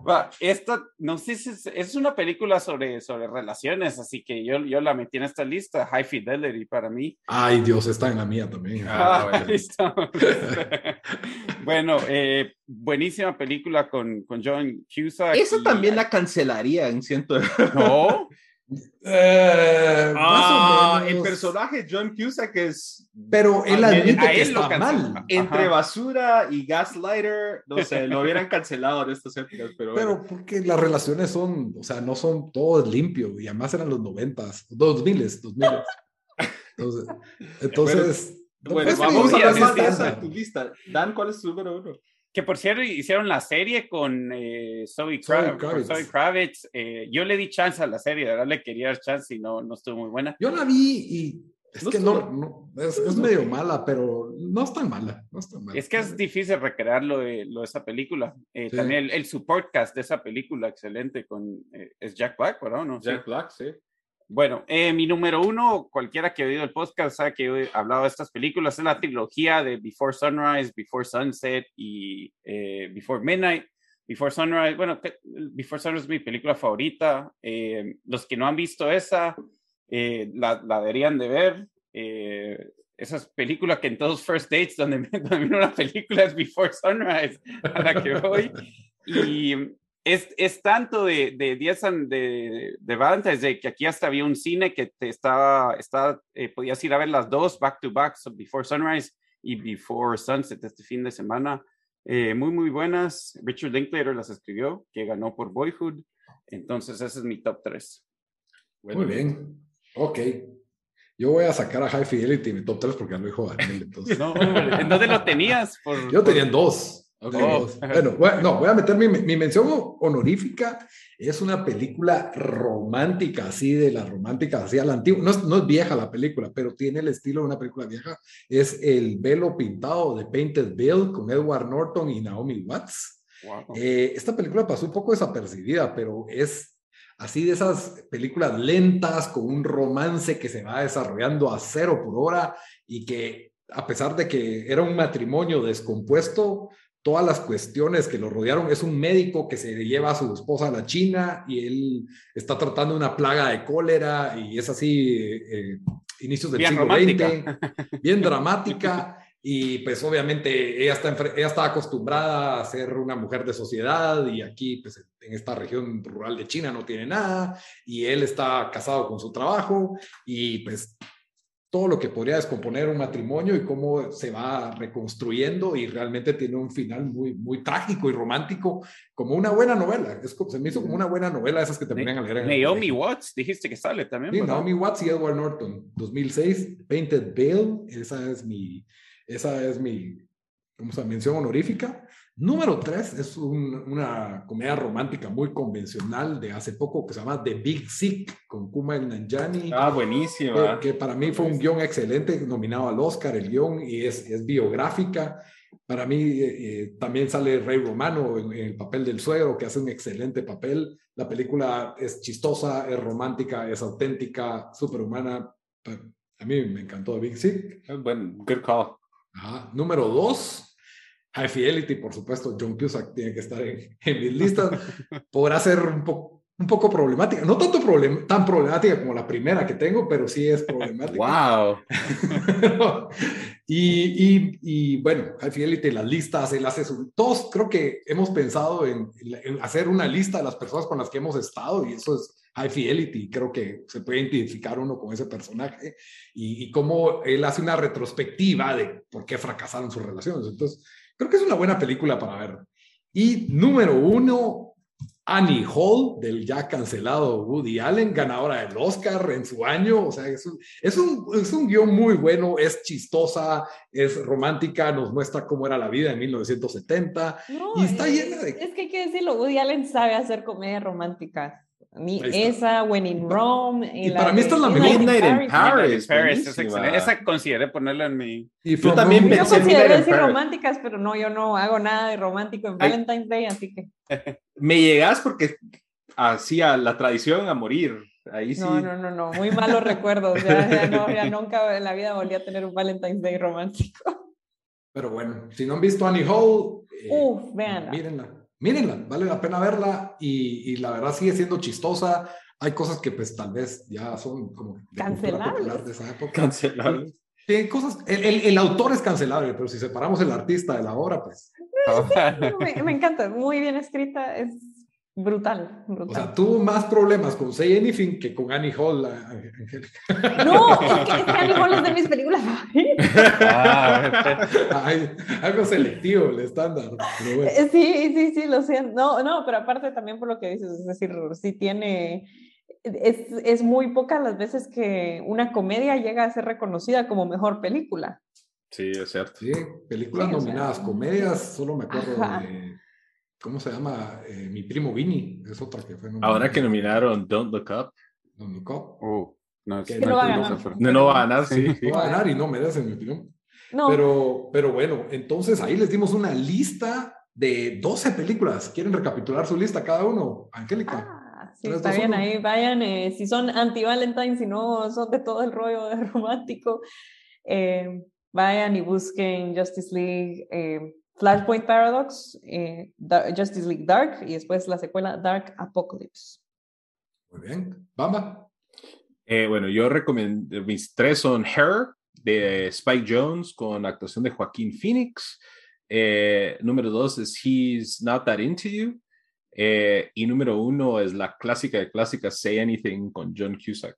Va, esta, no sé si es, es, una película sobre, sobre relaciones, así que yo, yo la metí en esta lista, High Fidelity para mí. Ay, Dios, está en la mía también. Ah, ah bueno, bueno eh, buenísima película con, con John Cusack. Eso también la cancelaría en ciento. No. Eh, ah, el personaje John Cusack es. Pero él admite que está mal. Entre basura y gaslighter, no sé, lo hubieran cancelado en estas épocas. Pero, pero porque las relaciones son, o sea, no son todos limpios y además eran los noventas, dos miles, dos miles. Entonces, entonces bueno, vamos a la lista, tu lista. Dan, ¿cuál es tu número uno? Que por cierto hicieron la serie con eh, Zoe, Kravitz. Zoe Kravitz. Eh, yo le di chance a la serie, de verdad le quería dar chance y no, no estuvo muy buena. Yo la vi y es que no, no es, es, medio mala, pero no es tan mala. No es, tan mala. es que es difícil recrear lo de, lo de esa película. Eh, sí. También el, el supportcast de esa película, excelente, con eh, es Jack Black, ¿verdad? ¿No? Jack sí. Black, sí. Bueno, eh, mi número uno, cualquiera que ha oído el podcast sabe que he hablado de estas películas, es la trilogía de Before Sunrise, Before Sunset y eh, Before Midnight. Before Sunrise, bueno, Before Sunrise es mi película favorita. Eh, los que no han visto esa, eh, la, la, deberían de ver. Eh, esa película que en todos First Dates, donde, donde una película es Before Sunrise, a la que voy. Y es, es tanto de, de días de, de Valentine's Day que aquí hasta había un cine que te estaba, estaba eh, podías ir a ver las dos back to back, Before Sunrise y Before Sunset este fin de semana. Eh, muy, muy buenas. Richard Linklater las escribió, que ganó por Boyhood. Entonces, ese es mi top 3. muy bien. Ok. Yo voy a sacar a High Fidelity mi top 3 porque ya lo dijo Daniel. Entonces. no, ¿en dónde lo tenías? Por, Yo tenía dos. Oh. Bueno, no, voy a meter mi, mi, mención honorífica. Es una película romántica, así de la romántica, así a la antigua. No es, no es, vieja la película, pero tiene el estilo de una película vieja. Es El velo pintado de Painted Bill con Edward Norton y Naomi Watts. Eh, esta película pasó un poco desapercibida, pero es así de esas películas lentas con un romance que se va desarrollando a cero por hora y que a pesar de que era un matrimonio descompuesto, todas las cuestiones que lo rodearon. Es un médico que se lleva a su esposa a la China y él está tratando una plaga de cólera y es así, eh, inicios del bien siglo XX, bien dramática. Y pues obviamente ella está, ella está acostumbrada a ser una mujer de sociedad y aquí pues en esta región rural de China no tiene nada y él está casado con su trabajo y pues todo lo que podría descomponer un matrimonio y cómo se va reconstruyendo y realmente tiene un final muy, muy trágico y romántico, como una buena novela. Es, se me hizo como una buena novela esas que te ponían a leer. Naomi Watts, dijiste que sale también. Sí, Naomi Watts y Edward Norton, 2006, Painted Veil, esa es mi, esa es mi, ¿cómo se mención honorífica. Número tres es una comedia romántica muy convencional de hace poco que se llama The Big Sick con Kumail Nanjiani. Ah, buenísima. Que, para mí fue un guion excelente, nominado al Oscar el guion y es, es biográfica. Para mí eh, eh, también sale Rey Romano en, el papel del suegro, que hace un excelente papel. La película es chistosa, es romántica, es auténtica, superhumana. A mí me encantó The Big Sick. Buen, good call. Número dos, High Fidelity, por supuesto, John Cusack tiene que estar en, mis listas. Podrá ser un, poco un poco problemática, no tanto problem tan problemática como la primera que tengo, pero sí es problemática. ¡Wow! y, y, y, bueno, High Fidelity, las listas, él hace su... Todos creo que hemos pensado en, en, hacer una lista de las personas con las que hemos estado y eso es High Fidelity. Creo que se puede identificar uno con ese personaje y, y cómo él hace una retrospectiva de por qué fracasaron sus relaciones. Entonces, Creo que es una buena película para ver. Y número uno, Annie Hall, del ya cancelado Woody Allen, ganadora del Oscar en su año. O sea, es un, es un, es un guion muy bueno, es chistosa, es romántica, nos muestra cómo era la vida en 1970. y está llena de... Es que hay que decirlo, Woody Allen sabe hacer comedia romántica esa, When in Rome. Y, para mí esta es la mejor. Midnight in Paris. Paris es excelente. Esa consideré ponerla en mi. Y yo también pensé Yo consideré decir románticas, pero no, yo no hago nada de romántico en Valentine's Day, así que. Me llegas porque hacía la tradición a morir. Ahí sí. No, no, no, no. Muy malos recuerdos. Ya, no, ya nunca en la vida volví a tener un Valentine's Day romántico. Pero bueno, si no han visto Annie Hall, eh, Uf, vean. Mírenla mírenla, vale la pena verla y, la verdad sigue siendo chistosa. Hay cosas que pues tal vez ya son como cancelables de esa época. Cancelables. Sí, cosas, el, autor es cancelable, pero si separamos el artista de la obra, pues... me, me, encanta, muy bien escrita, es Brutal, brutal. O sea, tuvo más problemas con Say Anything que con Annie Hall, Angélica. No, es que, Annie Hall es de mis películas ah, algo selectivo el estándar. Eh, sí, sí, sí, lo siento. No, no, pero aparte también por lo que dices, es decir, sí tiene... Es, es muy pocas las veces que una comedia llega a ser reconocida como mejor película. Sí, es cierto. Sí, películas nominadas, comedias, solo me acuerdo de ¿Cómo se llama? Eh, mi primo Vinny, es otra que fue. Ahora que nominaron Don't Look Up. Don't Look Up. Oh, no, que no, va a ganar. No, va a ganar, sí. No va a ganar y no merece, en mi opinión. No. Pero, pero bueno, entonces ahí les dimos una lista de 12 películas. ¿Quieren recapitular su lista cada uno? Angélica. Ah, sí, está bien, ahí vayan. Eh, si son anti-Valentine, si no son de todo el rollo de romántico, eh, vayan y busquen Justice League. Flashpoint Paradox, eh, Justice League Dark y después la secuela Dark Apocalypse. Muy bien. Bamba. Eh, bueno, yo recomiendo, mis tres son Her de Spike Jones con actuación de Joaquín Phoenix. Eh, número dos es He's Not That Into You Eh, y número uno es la clásica de clásicas, Say Anything con John Cusack.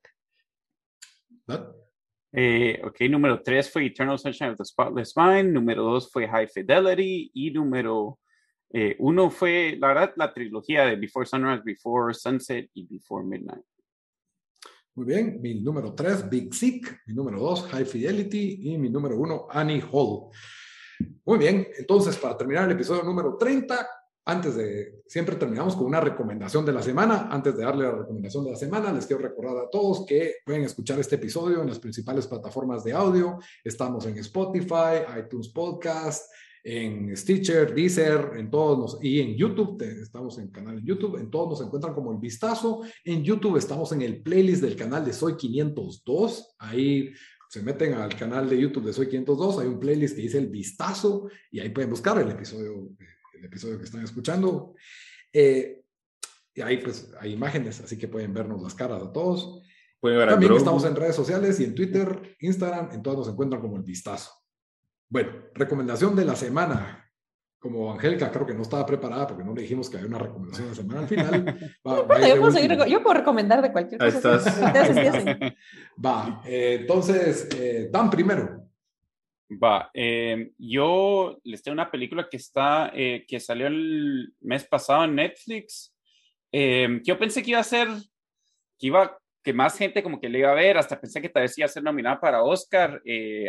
Eh, ok, número tres fue Eternal Sunshine of the Spotless Mind, número dos fue High Fidelity y número eh, uno fue, la verdad, la trilogía de Before Sunrise, Before Sunset y Before Midnight. Muy bien, mi número tres, Big Sick, mi número dos, High Fidelity y mi número uno, Annie Hall. Muy bien, entonces para terminar el episodio número 30, antes de, siempre terminamos con una recomendación de la semana. Antes de darle la recomendación de la semana, les quiero recordar a todos que pueden escuchar este episodio en las principales plataformas de audio. Estamos en Spotify, iTunes Podcast, en Stitcher, Deezer, en todos y en YouTube, estamos en el canal de YouTube, en todos nos encuentran como el vistazo. En YouTube estamos en el playlist del canal de Soy 502. Ahí se meten al canal de YouTube de Soy 502, hay un playlist que dice el vistazo y ahí pueden buscar el episodio episodio que están escuchando. Eh, y ahí pues hay imágenes, así que pueden vernos las caras a todos. También estamos en redes sociales y en Twitter, Instagram, en todos nos encuentran como el vistazo. Bueno, recomendación de la semana. Como Angélica creo que no estaba preparada porque no le dijimos que había una recomendación de la semana al final. yo, puedo recomendar de cualquier cosa. Va, eh, entonces, eh, Dan primero. Va, eh, yo les tengo una película que está, eh, que salió el mes pasado en Netflix. Eh, yo pensé que iba a ser, que iba, que más gente como que le iba a ver, hasta pensé que tal vez iba a ser nominada para Oscar.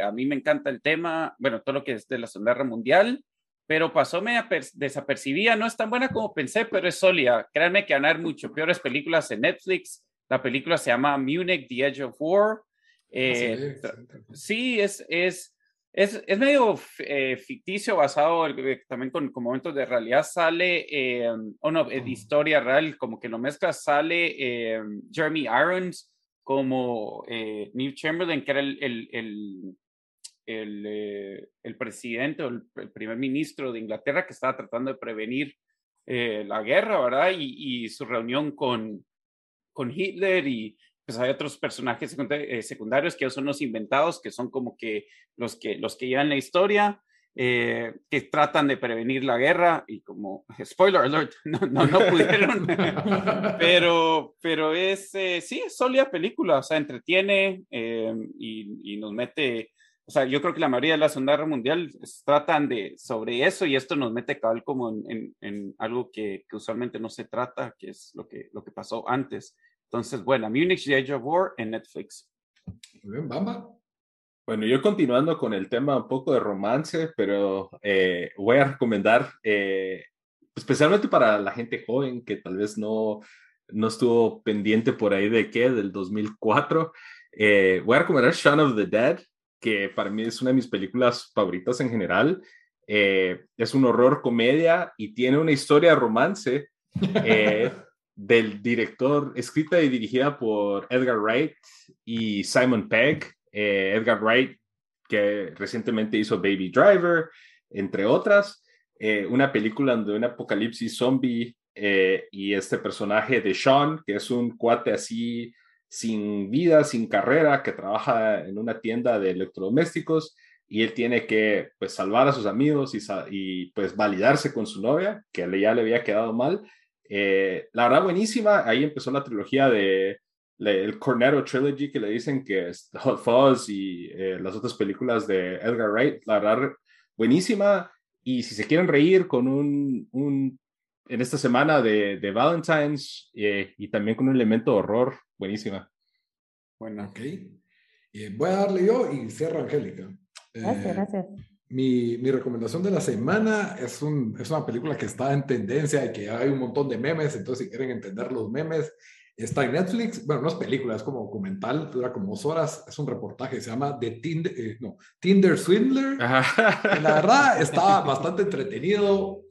a mí me encanta el tema, bueno, todo lo que es de la Segunda Guerra Mundial, pero pasó media desapercibida, no es tan buena como pensé, pero es sólida. Créanme que ganar mucho peores películas en Netflix. La película se llama Munich, The Edge of War. Ah, sí, es, es, es, es medio eh, ficticio, basado eh, también con, con, momentos de realidad. Sale, eh, o no, de historia real, como que lo mezcla, sale Jeremy Irons como Neil Chamberlain, que era el, el, el, el, el presidente o el, primer ministro de Inglaterra que estaba tratando de prevenir la guerra, ¿verdad? Y, y su reunión con, con Hitler y pues hay otros personajes eh, secundarios que son los inventados, que son como que los que, los que llevan la historia, eh, que tratan de prevenir la guerra y como, spoiler alert, no, no, no pudieron, pero, pero es, eh, sí, es sólida película, o sea, entretiene y, y, nos mete, o sea, yo creo que la mayoría de la Segunda Guerra Mundial tratan de sobre eso y esto nos mete cabal como en, en, en algo que, que, usualmente no se trata, que es lo que, lo que pasó antes. Entonces, bueno, Munich The Age of War en Netflix. Muy bien, Bamba. Bueno, yo continuando con el tema un poco de romance, pero eh, voy a recomendar, eh, especialmente para la gente joven que tal vez no, no estuvo pendiente por ahí de qué, del 2004, eh, voy a recomendar Shaun of the Dead, que para mí es una de mis películas favoritas en general. es un horror comedia y tiene una historia de romance. del director, escrita y dirigida por Edgar Wright y Simon Pegg. Eh, Edgar Wright, que recientemente hizo Baby Driver, entre otras. Eh, una película de un apocalipsis zombie eh, y este personaje de Sean, que es un cuate así sin vida, sin carrera, que trabaja en una tienda de electrodomésticos y él tiene que pues salvar a sus amigos y, y pues validarse con su novia, que ya le había quedado mal eh, la verdad, buenísima. Ahí empezó la trilogía de el Cornetto Trilogy, que le dicen que es Hot Fuzz y eh, las otras películas de Edgar Wright. La verdad, buenísima. Y si se quieren reír con un, un en esta semana de, de Valentine's eh, y también con un elemento de horror, buenísima. Bueno, ok. voy a darle yo y cierro Angélica. Gracias, gracias. Mi, mi, recomendación de la semana es, un, es una película que está en tendencia y que hay un montón de memes, entonces si quieren entender los memes, está en Netflix. Bueno, no es película, es como documental, dura como dos horas. Es un reportaje, se llama The Tinder, eh, no, Tinder Swindler. La verdad está bastante entretenido.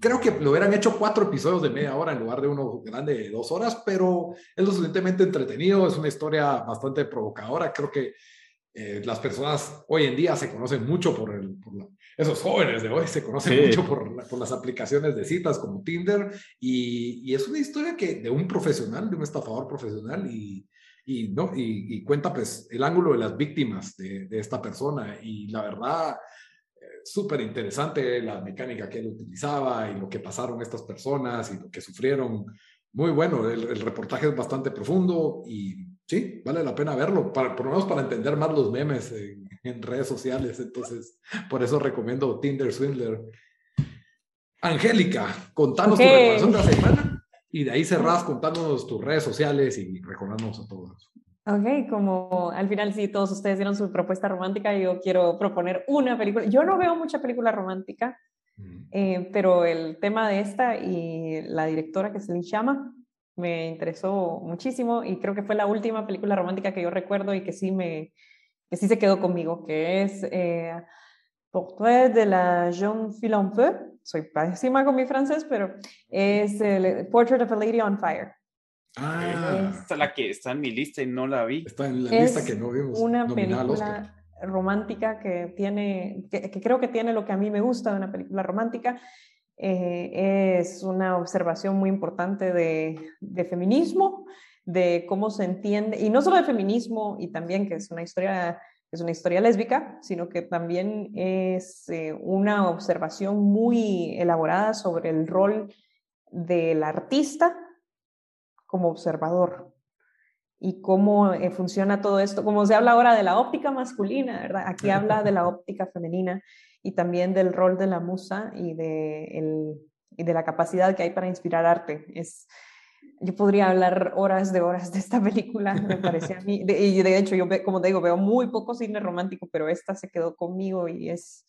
Creo que lo hubieran hecho cuatro episodios de media hora en lugar de uno grande de dos horas, pero es lo suficientemente entretenido. Es una historia bastante provocadora. Creo que eh, las personas hoy en día se conocen mucho por, el, esos jóvenes de hoy se conocen mucho por, por, las aplicaciones de citas como Tinder y, y, es una historia que de un profesional, de un estafador profesional y, y no, y, cuenta pues el ángulo de las víctimas de, de esta persona y la verdad súper interesante la mecánica que él utilizaba y lo que pasaron estas personas y lo que sufrieron. Muy bueno, el, reportaje es bastante profundo y sí, vale la pena verlo, para, por lo menos para entender más los memes en, redes sociales. Entonces, por eso recomiendo Tinder Swindler. Angélica, contanos tu recomendación de la semana y de ahí cerrás contándonos tus redes sociales y recordándonos a todos. Ok, como al final sí todos ustedes dieron su propuesta romántica, yo quiero proponer una película. Yo no veo mucha película romántica, eh, pero el tema de esta y la directora que se le llama me interesó muchísimo y creo que fue la última película romántica que yo recuerdo y que sí me que sí se quedó conmigo, que es eh, Portrait de la Jeune Fille en Feu. Soy pésima con mi francés, pero es el Portrait of a Lady on Fire. Ah, esta es la que está en mi lista y no la vi. Está en la lista que no vimos. Una película romántica que tiene, que, creo que tiene lo que a mí me gusta de una película romántica. Eh, es una observación muy importante de, feminismo, de cómo se entiende, y no solo de feminismo, y también que es una historia, es una historia lésbica, sino que también es eh, una observación muy elaborada sobre el rol del artista como observador y cómo eh, funciona todo esto. Como se habla ahora de la óptica masculina, ¿verdad? Aquí habla de la óptica femenina y también del rol de la musa y de, el, y de la capacidad que hay para inspirar arte. Es, yo podría hablar horas de horas de esta película, me parece a mí. y de hecho, yo, como te digo, veo muy poco cine romántico, pero esta se quedó conmigo y es,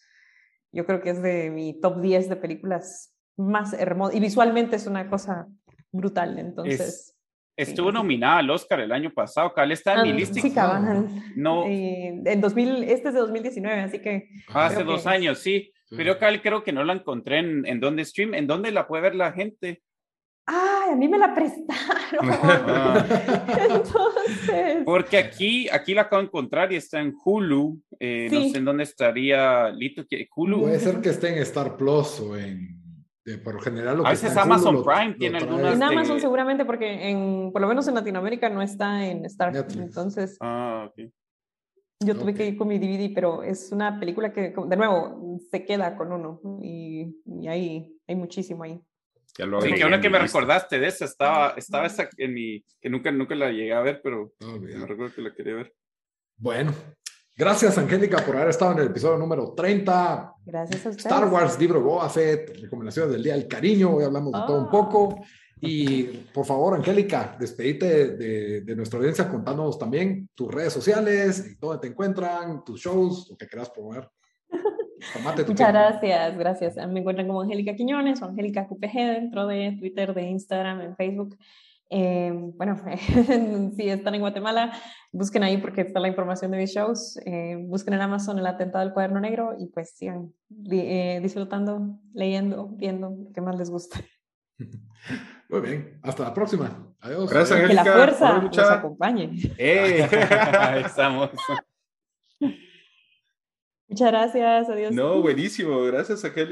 yo creo que es de mi top 10 de películas más hermosas. Y visualmente es una cosa brutal, entonces... Estuvo nominada al Oscar el año pasado, Cal está en mi ah, lista. Sí, cabal. No. en 2000, este es de 2019, así que. Hace dos años, sí. Pero Cal creo que no la encontré en, en dónde stream. ¿En dónde la puede ver la gente? Ay, a mí me la prestaron. Ah. Entonces. Porque aquí, aquí la acabo de encontrar y está en Hulu. Eh, no sé en dónde estaría Lito. Hulu. Puede ser que esté en Star Plus o en por general lo a veces Amazon Prime tiene algunas en Amazon seguramente porque en por lo menos en Latinoamérica no está en Star entonces ah, okay. yo tuve que ir con mi DVD pero es una película que de nuevo se queda con uno y, y hay, hay muchísimo ahí. Sí, que una que me recordaste de esa estaba estaba esa en mi que nunca nunca la llegué a ver pero me recuerdo que la quería ver. Bueno Gracias, Angélica, por haber estado en el episodio número 30. Gracias a usted. Star Wars, libro Boba Fett, recomendaciones del Día del Cariño. Hoy hablamos de todo un poco. Ah. Y por favor, Angélica, despedite de, nuestra audiencia contándonos también tus redes sociales, dónde te encuentran, tus shows, lo que quieras promover. Muchas gracias, gracias. Me encuentran como Angélica Quiñones o Angélica QPG dentro de Twitter, de Instagram, en Facebook. Eh, bueno, si están en Guatemala, busquen ahí porque está la información de mis shows. Eh, busquen en Amazon el atentado del cuaderno negro y pues sigan eh, disfrutando, leyendo, viendo lo que más les gusta. Muy bien, hasta la próxima. Adiós. Gracias, Que la fuerza nos acompañe. estamos. Muchas gracias, adiós. No, buenísimo. Gracias, Angélica.